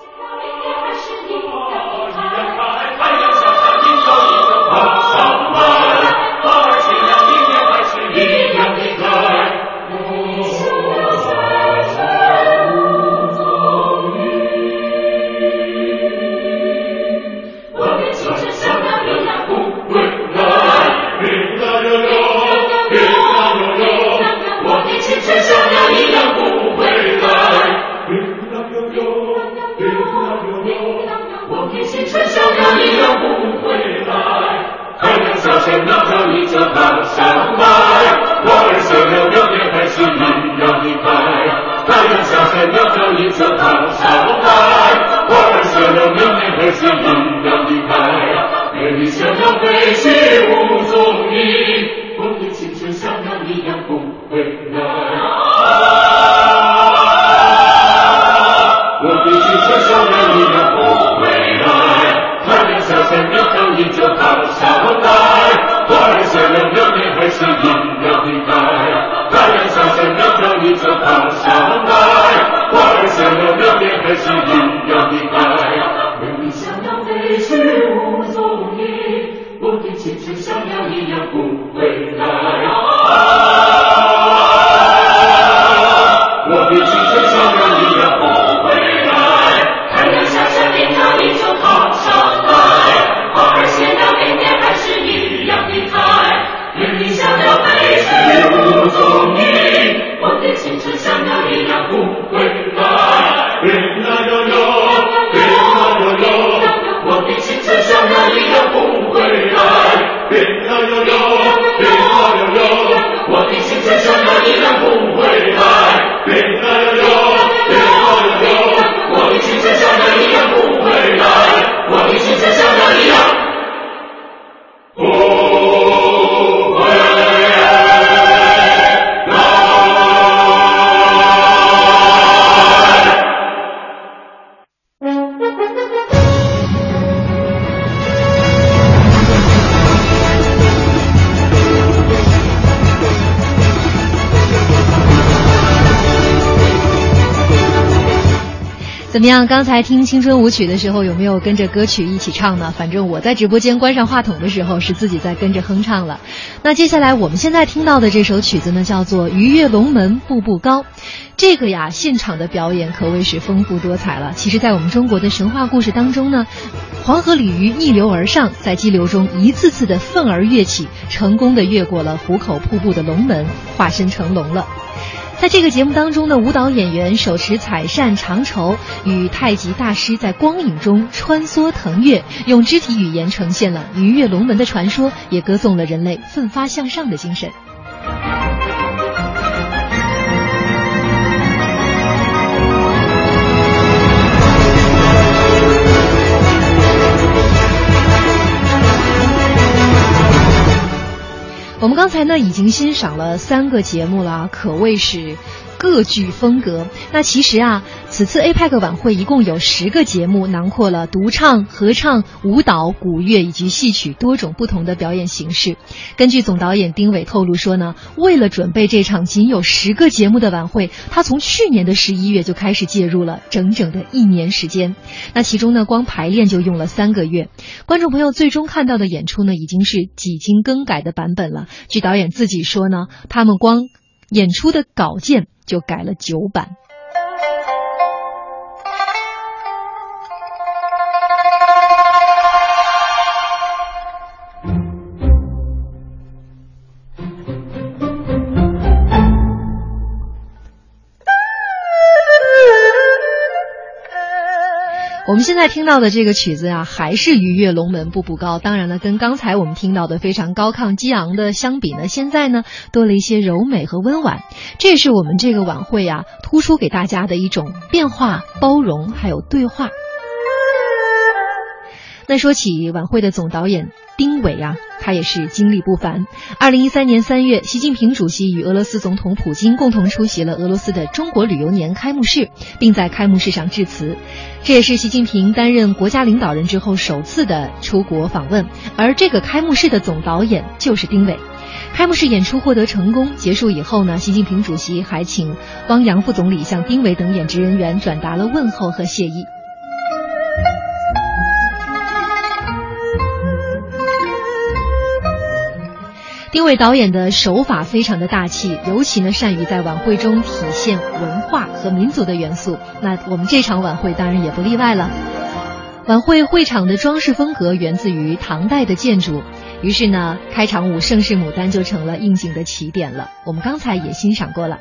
怎么样？刚才听青春舞曲的时候，有没有跟着歌曲一起唱呢？反正我在直播间关上话筒的时候，是自己在跟着哼唱了。那接下来我们现在听到的这首曲子呢，叫做《鱼跃龙门步步高》。这个呀，现场的表演可谓是丰富多彩了。其实，在我们中国的神话故事当中呢，黄河鲤鱼逆流而上，在激流中一次次的奋而跃起，成功的越过了壶口瀑布的龙门，化身成龙了。在这个节目当中呢，舞蹈演员手持彩扇长绸，与太极大师在光影中穿梭腾跃，用肢体语言呈现了鱼跃龙门的传说，也歌颂了人类奋发向上的精神。我们刚才呢已经欣赏了三个节目了，可谓是各具风格。那其实啊，此次 APEC 晚会一共有十个节目，囊括了独唱、合唱、舞蹈、古乐以及戏曲多种不同的表演形式。根据总导演丁伟透露说呢，为了准备这场仅有十个节目的晚会，他从去年的十一月就开始介入了，整整的一年时间。那其中呢，光排练就用了三个月。观众朋友最终看到的演出呢，已经是几经更改的版本了。据导演自己说呢，他们光演出的稿件就改了九版。我们现在听到的这个曲子啊，还是《鱼跃龙门步步高》。当然了，跟刚才我们听到的非常高亢激昂的相比呢，现在呢多了一些柔美和温婉。这也是我们这个晚会啊突出给大家的一种变化、包容，还有对话。那说起晚会的总导演丁伟啊，他也是经历不凡。二零一三年三月，习近平主席与俄罗斯总统普京共同出席了俄罗斯的中国旅游年开幕式，并在开幕式上致辞。这也是习近平担任国家领导人之后首次的出国访问，而这个开幕式的总导演就是丁伟。开幕式演出获得成功，结束以后呢，习近平主席还请汪洋副总理向丁伟等演职人员转达了问候和谢意。丁伟导演的手法非常的大气，尤其呢善于在晚会中体现文化和民族的元素。那我们这场晚会当然也不例外了。晚会会场的装饰风格源自于唐代的建筑，于是呢，开场舞《盛世牡丹》就成了应景的起点了。我们刚才也欣赏过了。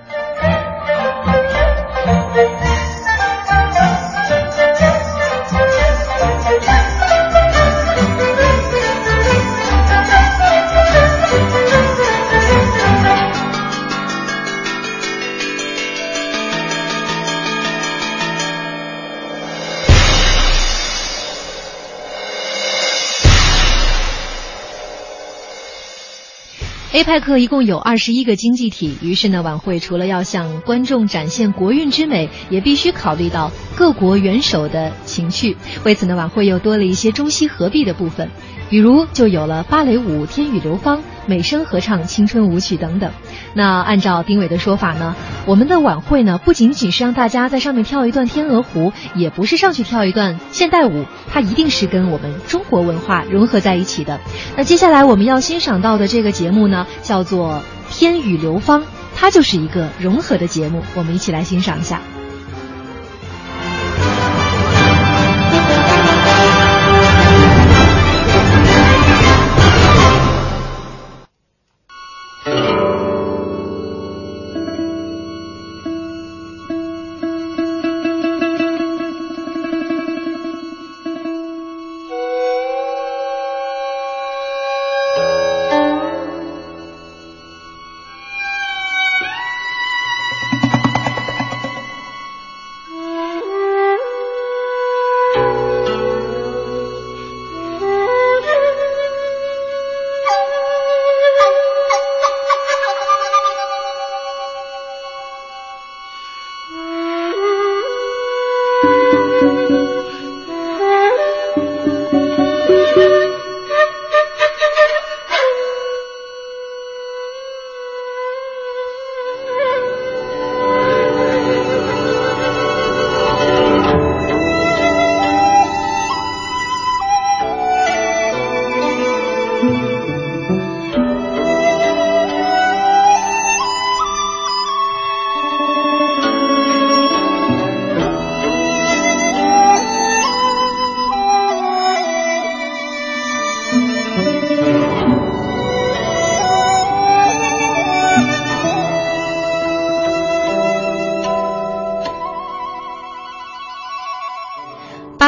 APEC 一共有二十一个经济体，于是呢，晚会除了要向观众展现国运之美，也必须考虑到各国元首的情趣。为此呢，晚会又多了一些中西合璧的部分，比如就有了芭蕾舞《天宇流芳》。美声合唱、青春舞曲等等。那按照丁伟的说法呢，我们的晚会呢不仅仅是让大家在上面跳一段天鹅湖，也不是上去跳一段现代舞，它一定是跟我们中国文化融合在一起的。那接下来我们要欣赏到的这个节目呢，叫做《天宇流芳》，它就是一个融合的节目。我们一起来欣赏一下。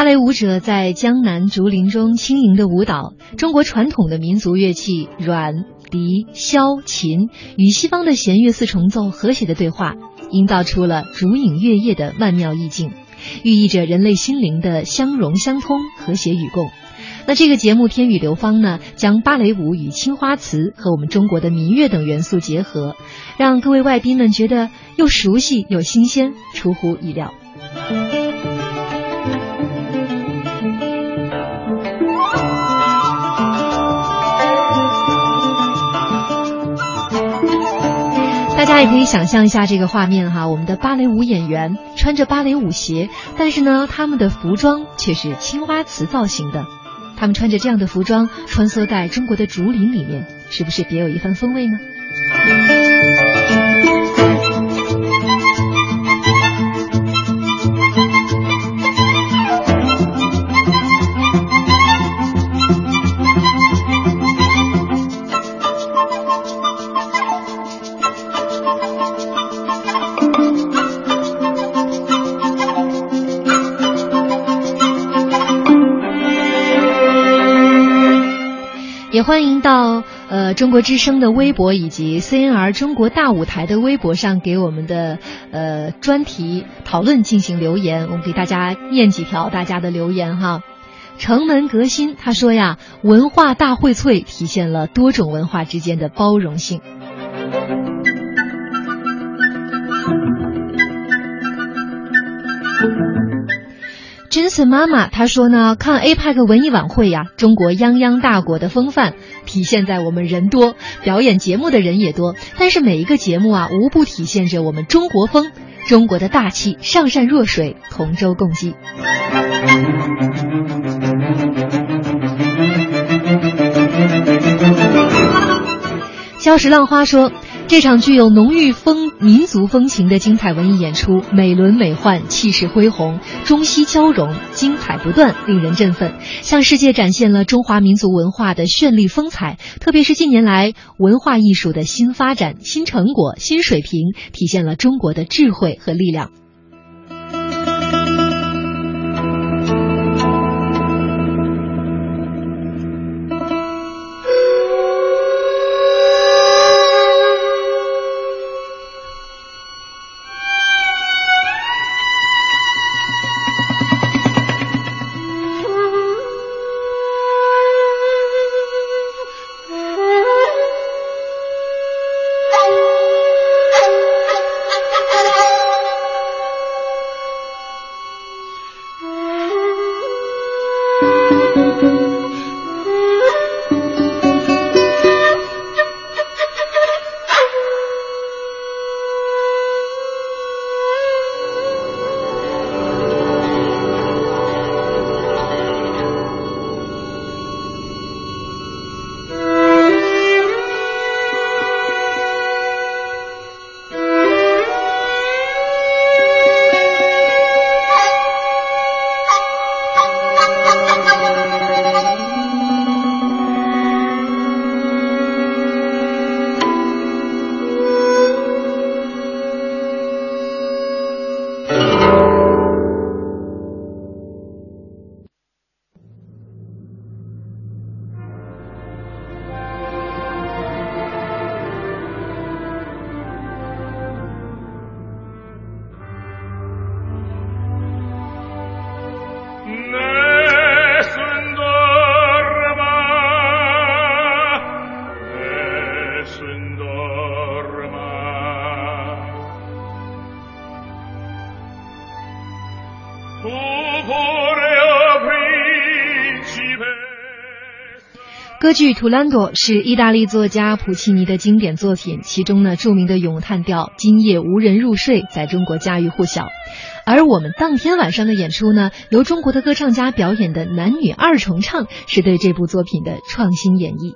蕾舞者在江南竹林中轻盈的舞蹈，中国传统的民族乐器阮、笛、箫、琴与西方的弦乐四重奏和谐的对话，营造出了竹影月夜的曼妙意境，寓意着人类心灵的相融相通、和谐与共。那这个节目《天雨流芳》呢，将芭蕾舞与青花瓷和我们中国的民乐等元素结合，让各位外宾们觉得又熟悉又新鲜，出乎意料。家也可以想象一下这个画面哈，我们的芭蕾舞演员穿着芭蕾舞鞋，但是呢，他们的服装却是青花瓷造型的。他们穿着这样的服装穿梭在中国的竹林里面，是不是别有一番风味呢？欢迎到呃中国之声的微博以及 CNR 中国大舞台的微博上给我们的呃专题讨论进行留言，我们给大家念几条大家的留言哈。城门革新，他说呀，文化大荟萃体现了多种文化之间的包容性。妈妈她说呢，看 APEC 文艺晚会呀，中国泱泱大国的风范体现在我们人多，表演节目的人也多，但是每一个节目啊，无不体现着我们中国风，中国的大气，上善若水，同舟共济。礁石浪花说。这场具有浓郁风民族风情的精彩文艺演出，美轮美奂，气势恢宏，中西交融，精彩不断，令人振奋，向世界展现了中华民族文化的绚丽风采。特别是近年来文化艺术的新发展、新成果、新水平，体现了中国的智慧和力量。据《图兰朵》是意大利作家普契尼的经典作品，其中呢著名的咏叹调《今夜无人入睡》在中国家喻户晓。而我们当天晚上的演出呢，由中国的歌唱家表演的男女二重唱，是对这部作品的创新演绎。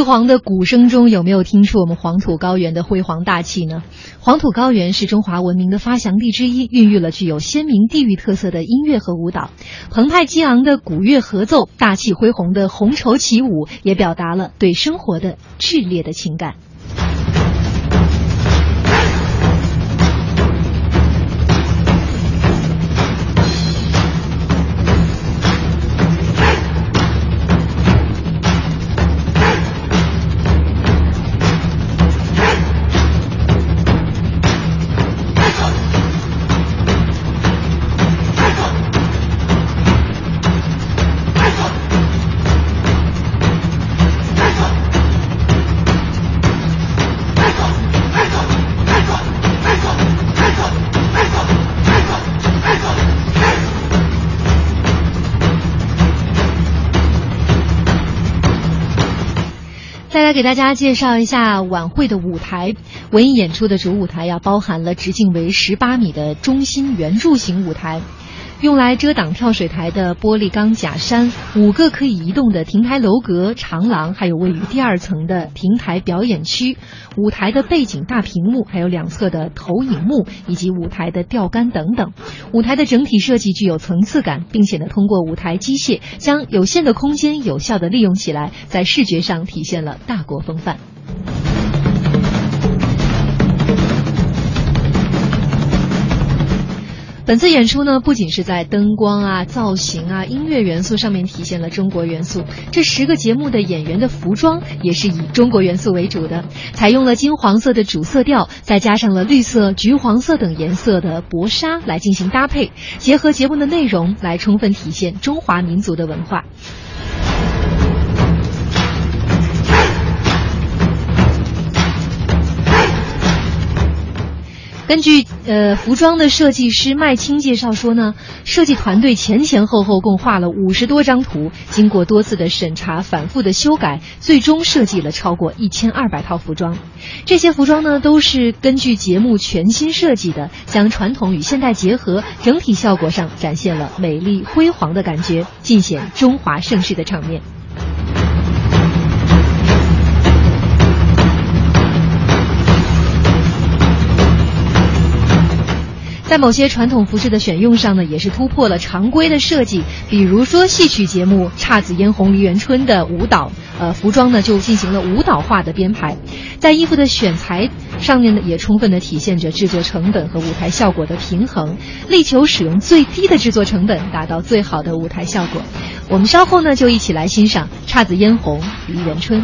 辉煌的鼓声中，有没有听出我们黄土高原的辉煌大气呢？黄土高原是中华文明的发祥地之一，孕育了具有鲜明地域特色的音乐和舞蹈。澎湃激昂的鼓乐合奏，大气恢宏的红绸起舞，也表达了对生活的炽烈的情感。来给大家介绍一下晚会的舞台。文艺演出的主舞台要，包含了直径为十八米的中心圆柱形舞台。用来遮挡跳水台的玻璃钢假山，五个可以移动的亭台楼阁、长廊，还有位于第二层的亭台表演区，舞台的背景大屏幕，还有两侧的投影幕，以及舞台的吊杆等等。舞台的整体设计具有层次感，并且呢，通过舞台机械将有限的空间有效的利用起来，在视觉上体现了大国风范。本次演出呢，不仅是在灯光啊、造型啊、音乐元素上面体现了中国元素，这十个节目的演员的服装也是以中国元素为主的，采用了金黄色的主色调，再加上了绿色、橘黄色等颜色的薄纱来进行搭配，结合节目的内容来充分体现中华民族的文化。根据呃服装的设计师麦青介绍说呢，设计团队前前后后共画了五十多张图，经过多次的审查、反复的修改，最终设计了超过一千二百套服装。这些服装呢，都是根据节目全新设计的，将传统与现代结合，整体效果上展现了美丽辉煌的感觉，尽显中华盛世的场面。在某些传统服饰的选用上呢，也是突破了常规的设计。比如说戏曲节目《姹紫嫣红梨园春》的舞蹈，呃，服装呢就进行了舞蹈化的编排。在衣服的选材上面呢，也充分的体现着制作成本和舞台效果的平衡，力求使用最低的制作成本，达到最好的舞台效果。我们稍后呢，就一起来欣赏《姹紫嫣红梨园春》。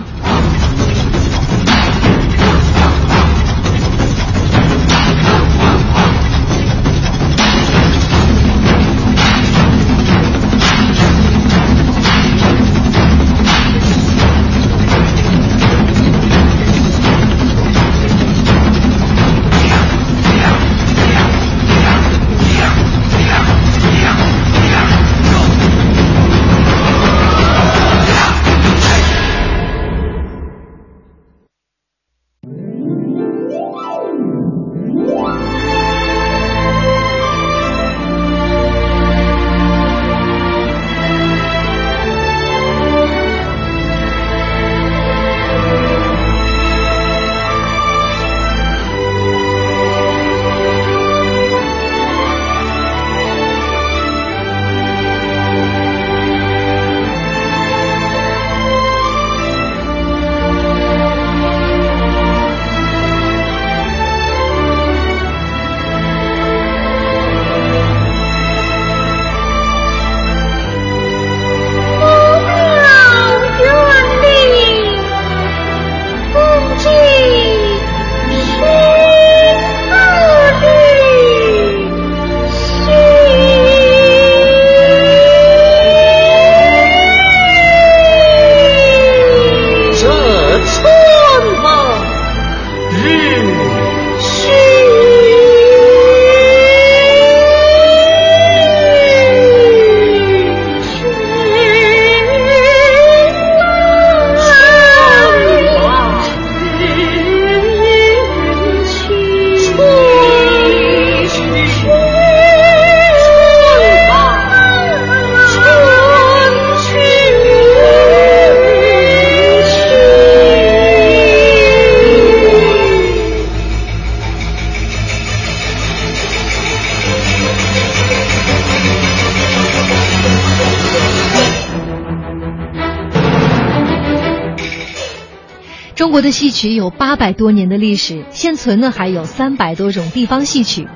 曲有八百多年的历史，现存呢还有三百多种地方戏曲。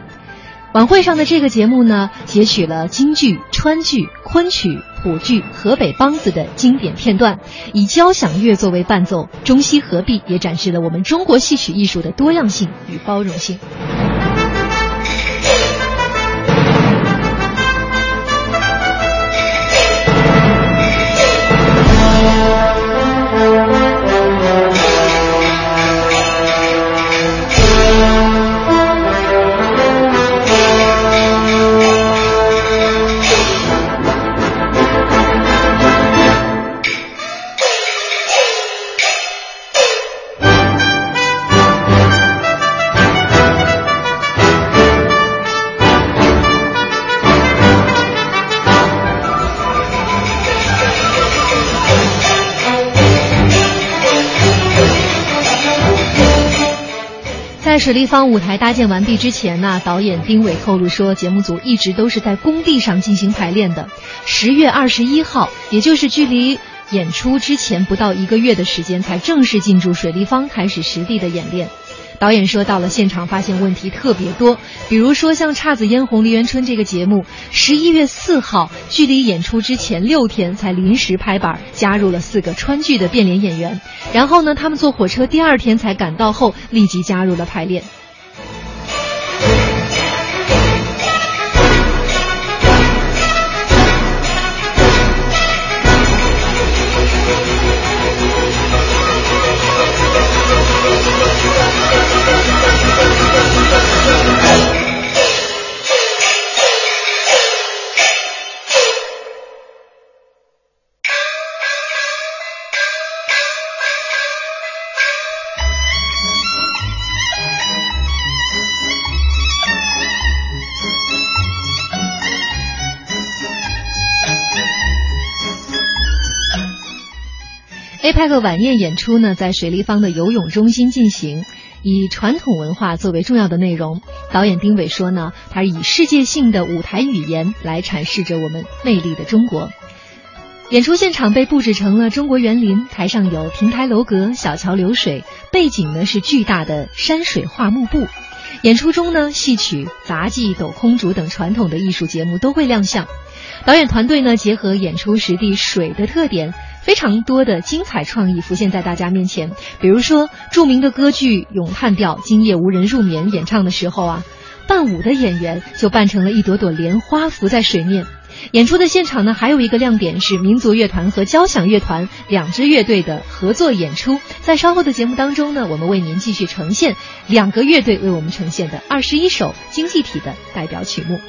晚会上的这个节目呢，截取了京剧、川剧、昆曲、普剧、河北梆子的经典片段，以交响乐作为伴奏，中西合璧，也展示了我们中国戏曲艺术的多样性与包容性。水立方舞台搭建完毕之前呢，导演丁伟透露说，节目组一直都是在工地上进行排练的。十月二十一号，也就是距离演出之前不到一个月的时间，才正式进驻水立方开始实地的演练。导演说，到了现场发现问题特别多，比如说像《姹紫嫣红梨园春》这个节目，十一月四号距离演出之前六天才临时拍板，加入了四个川剧的变脸演员，然后呢，他们坐火车第二天才赶到后，立即加入了排练。APEC 晚宴演出呢，在水立方的游泳中心进行，以传统文化作为重要的内容。导演丁伟说呢，他以世界性的舞台语言来阐释着我们魅力的中国。演出现场被布置成了中国园林，台上有亭台楼阁、小桥流水，背景呢是巨大的山水画幕布。演出中呢，戏曲、杂技、抖空竹等传统的艺术节目都会亮相。导演团队呢，结合演出实地水的特点。非常多的精彩创意浮现在大家面前，比如说著名的歌剧《咏叹调》，今夜无人入眠演唱的时候啊，伴舞的演员就扮成了一朵朵莲花浮在水面。演出的现场呢，还有一个亮点是民族乐团和交响乐团两支乐队的合作演出。在稍后的节目当中呢，我们为您继续呈现两个乐队为我们呈现的二十一首经济体的代表曲目。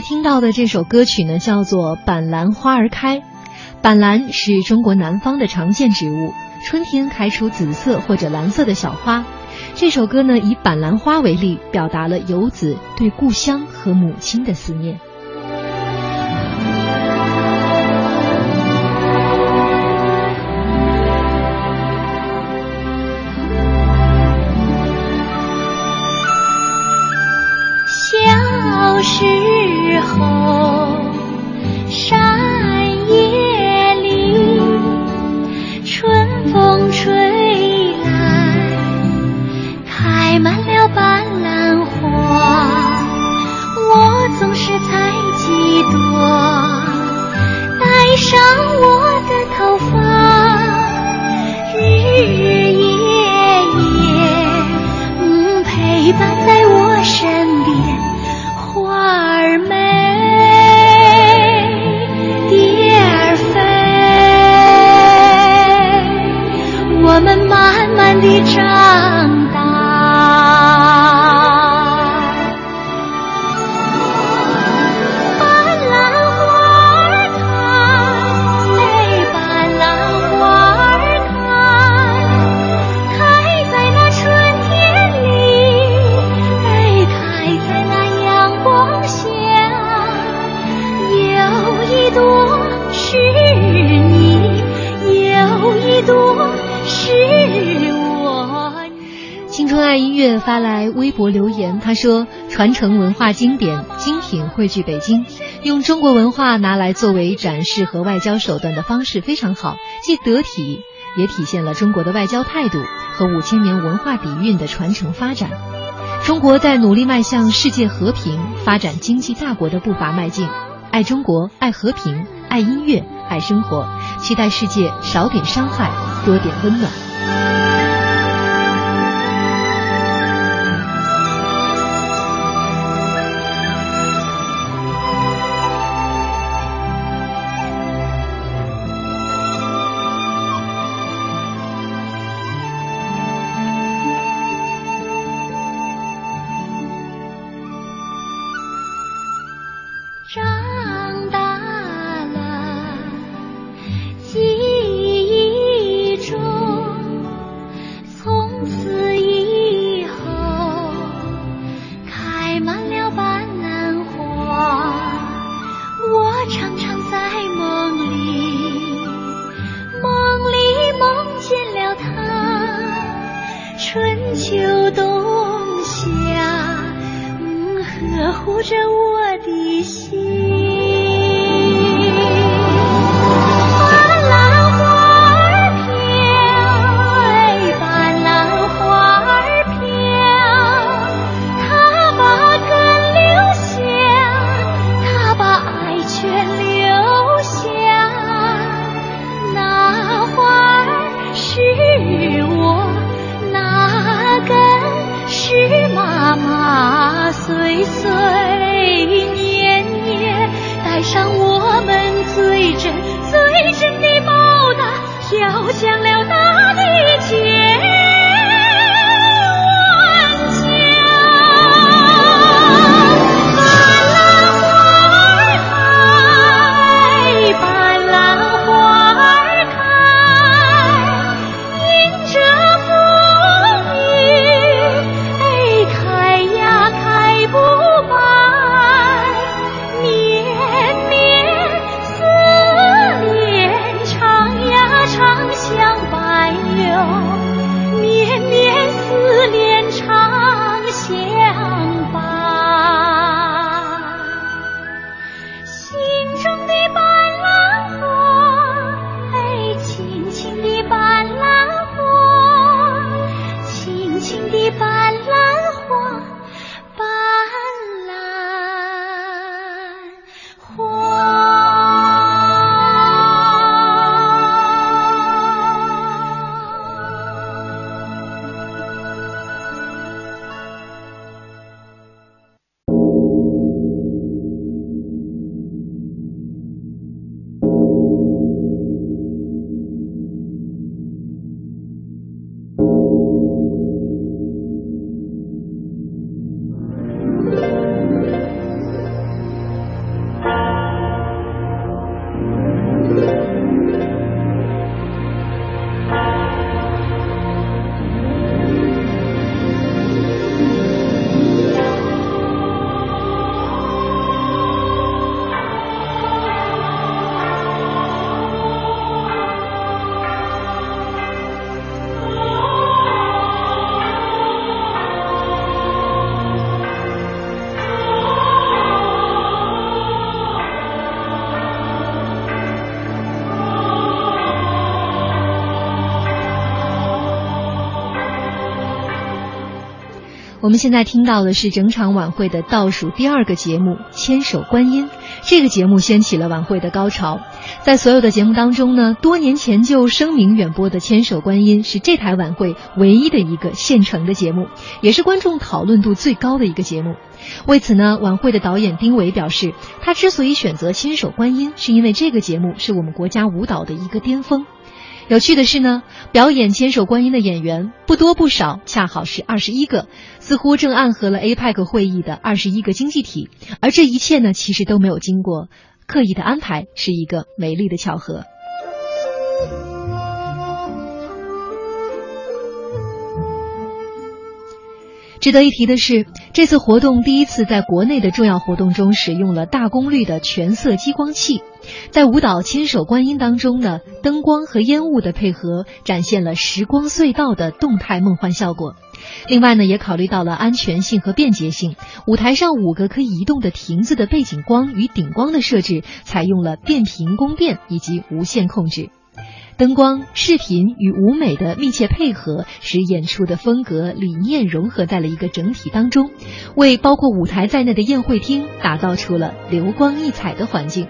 听到的这首歌曲呢，叫做《板蓝花儿开》。板蓝是中国南方的常见植物，春天开出紫色或者蓝色的小花。这首歌呢，以板蓝花为例，表达了游子对故乡和母亲的思念。留言，他说：“传承文化经典，精品汇聚北京，用中国文化拿来作为展示和外交手段的方式非常好，既得体，也体现了中国的外交态度和五千年文化底蕴的传承发展。中国在努力迈向世界和平、发展经济大国的步伐迈进，爱中国，爱和平，爱音乐，爱生活，期待世界少点伤害，多点温暖。”我们现在听到的是整场晚会的倒数第二个节目《千手观音》。这个节目掀起了晚会的高潮。在所有的节目当中呢，多年前就声名远播的《千手观音》是这台晚会唯一的一个现成的节目，也是观众讨论度最高的一个节目。为此呢，晚会的导演丁伟表示，他之所以选择《千手观音》，是因为这个节目是我们国家舞蹈的一个巅峰。有趣的是呢，表演千手观音的演员不多不少，恰好是二十一个，似乎正暗合了 APEC 会议的二十一个经济体。而这一切呢，其实都没有经过刻意的安排，是一个美丽的巧合。值得一提的是，这次活动第一次在国内的重要活动中使用了大功率的全色激光器，在舞蹈《千手观音》当中呢，灯光和烟雾的配合展现了时光隧道的动态梦幻效果。另外呢，也考虑到了安全性和便捷性，舞台上五个可以移动的亭子的背景光与顶光的设置采用了变频供电以及无线控制。灯光、视频与舞美的密切配合，使演出的风格理念融合在了一个整体当中，为包括舞台在内的宴会厅打造出了流光溢彩的环境。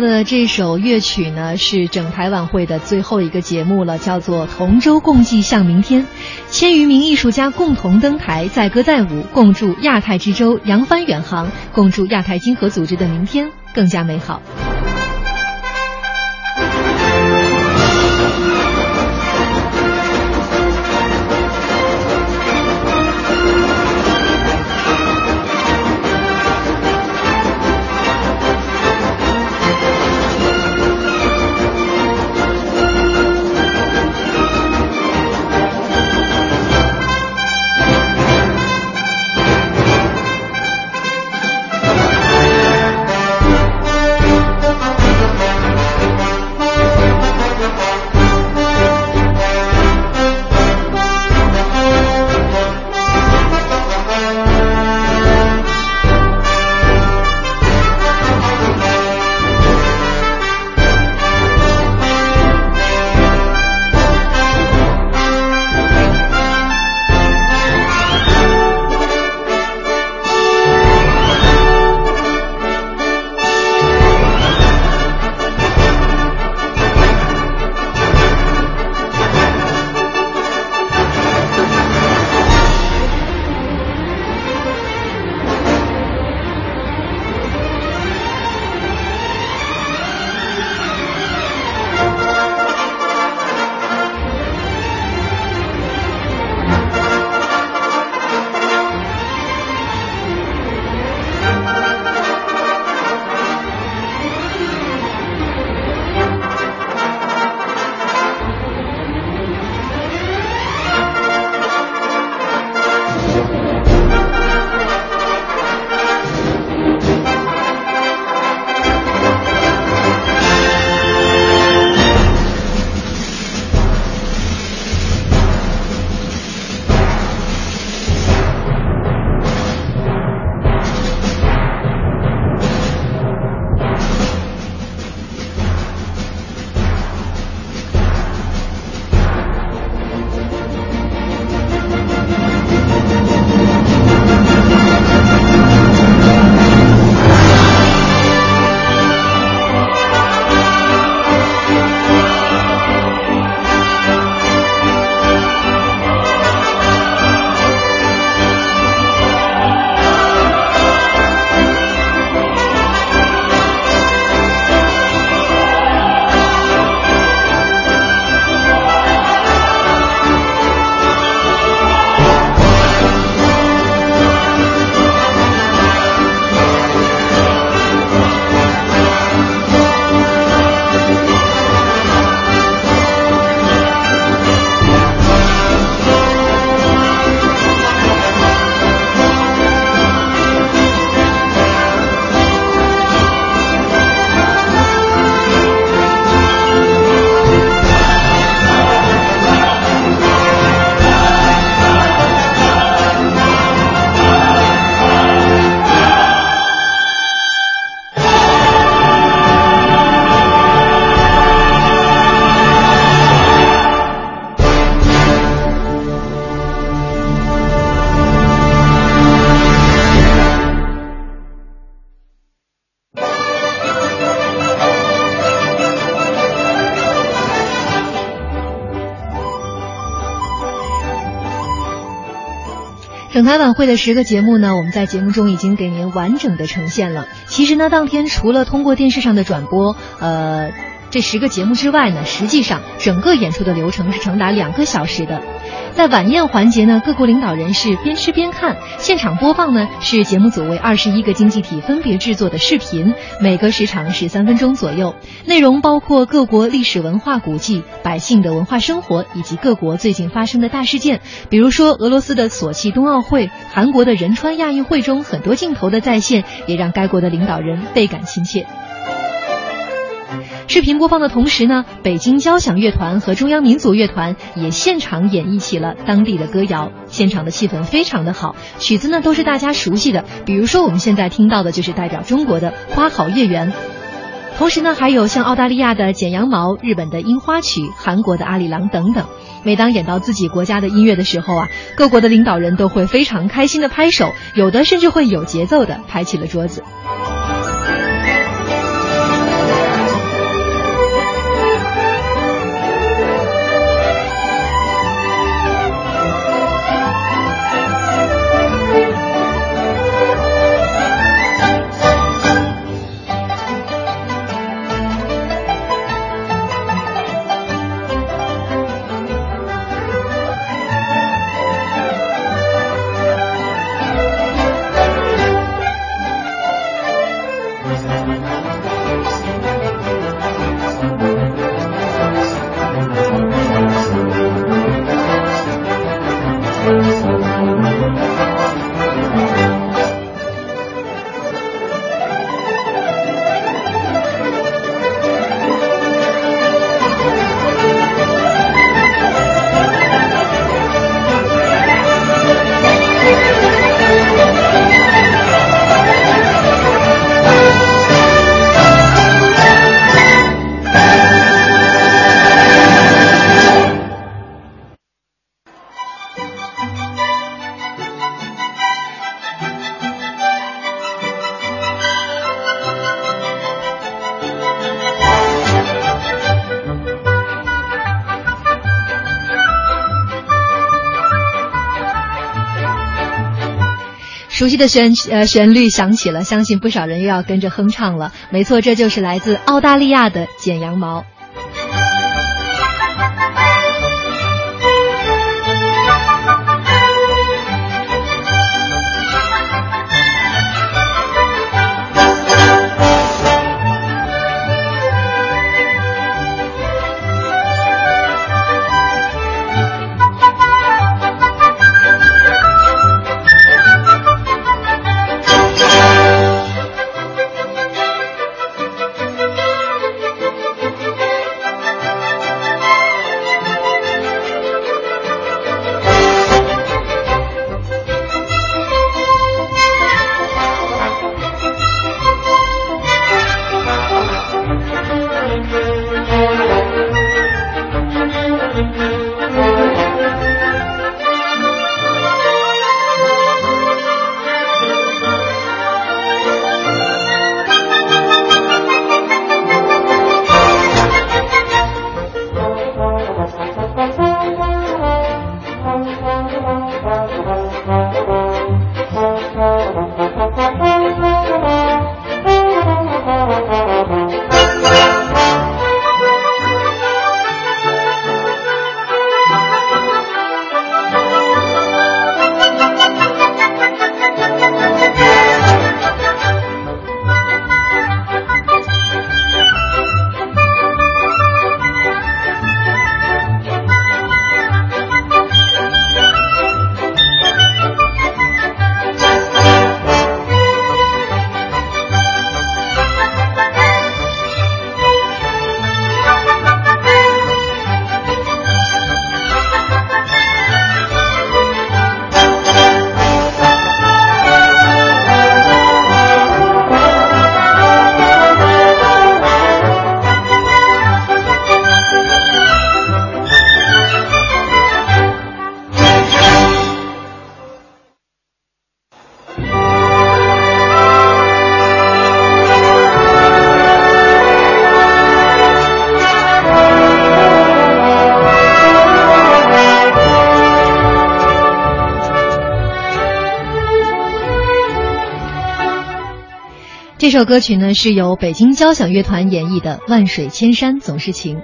到的这首乐曲呢，是整台晚会的最后一个节目了，叫做《同舟共济向明天》，千余名艺术家共同登台，载歌载舞，共祝亚太之舟扬帆远航，共祝亚太经合组织的明天更加美好。整台晚会的十个节目呢，我们在节目中已经给您完整的呈现了。其实呢，当天除了通过电视上的转播，呃，这十个节目之外呢，实际上整个演出的流程是长达两个小时的。在晚宴环节呢，各国领导人是边吃边看，现场播放呢是节目组为二十一个经济体分别制作的视频，每个时长是三分钟左右，内容包括各国历史文化古迹、百姓的文化生活以及各国最近发生的大事件，比如说俄罗斯的索契冬奥会、韩国的仁川亚运会中很多镜头的再现，也让该国的领导人倍感亲切。视频播放的同时呢，北京交响乐团和中央民族乐团也现场演绎起了当地的歌谣，现场的气氛非常的好，曲子呢都是大家熟悉的，比如说我们现在听到的就是代表中国的《花好月圆》，同时呢还有像澳大利亚的《剪羊毛》、日本的《樱花曲》、韩国的《阿里郎》等等。每当演到自己国家的音乐的时候啊，各国的领导人都会非常开心的拍手，有的甚至会有节奏的拍起了桌子。熟悉的旋呃旋律响起了，相信不少人又要跟着哼唱了。没错，这就是来自澳大利亚的剪羊毛。首歌曲呢是由北京交响乐团演绎的《万水千山总是情》。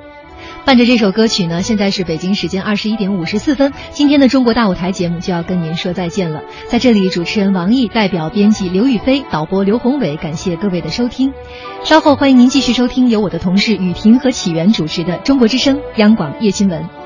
伴着这首歌曲呢，现在是北京时间二十一点五十四分。今天的中国大舞台节目就要跟您说再见了。在这里，主持人王毅代表编辑刘宇飞、导播刘宏伟，感谢各位的收听。稍后欢迎您继续收听由我的同事雨婷和启源主持的《中国之声》央广夜新闻。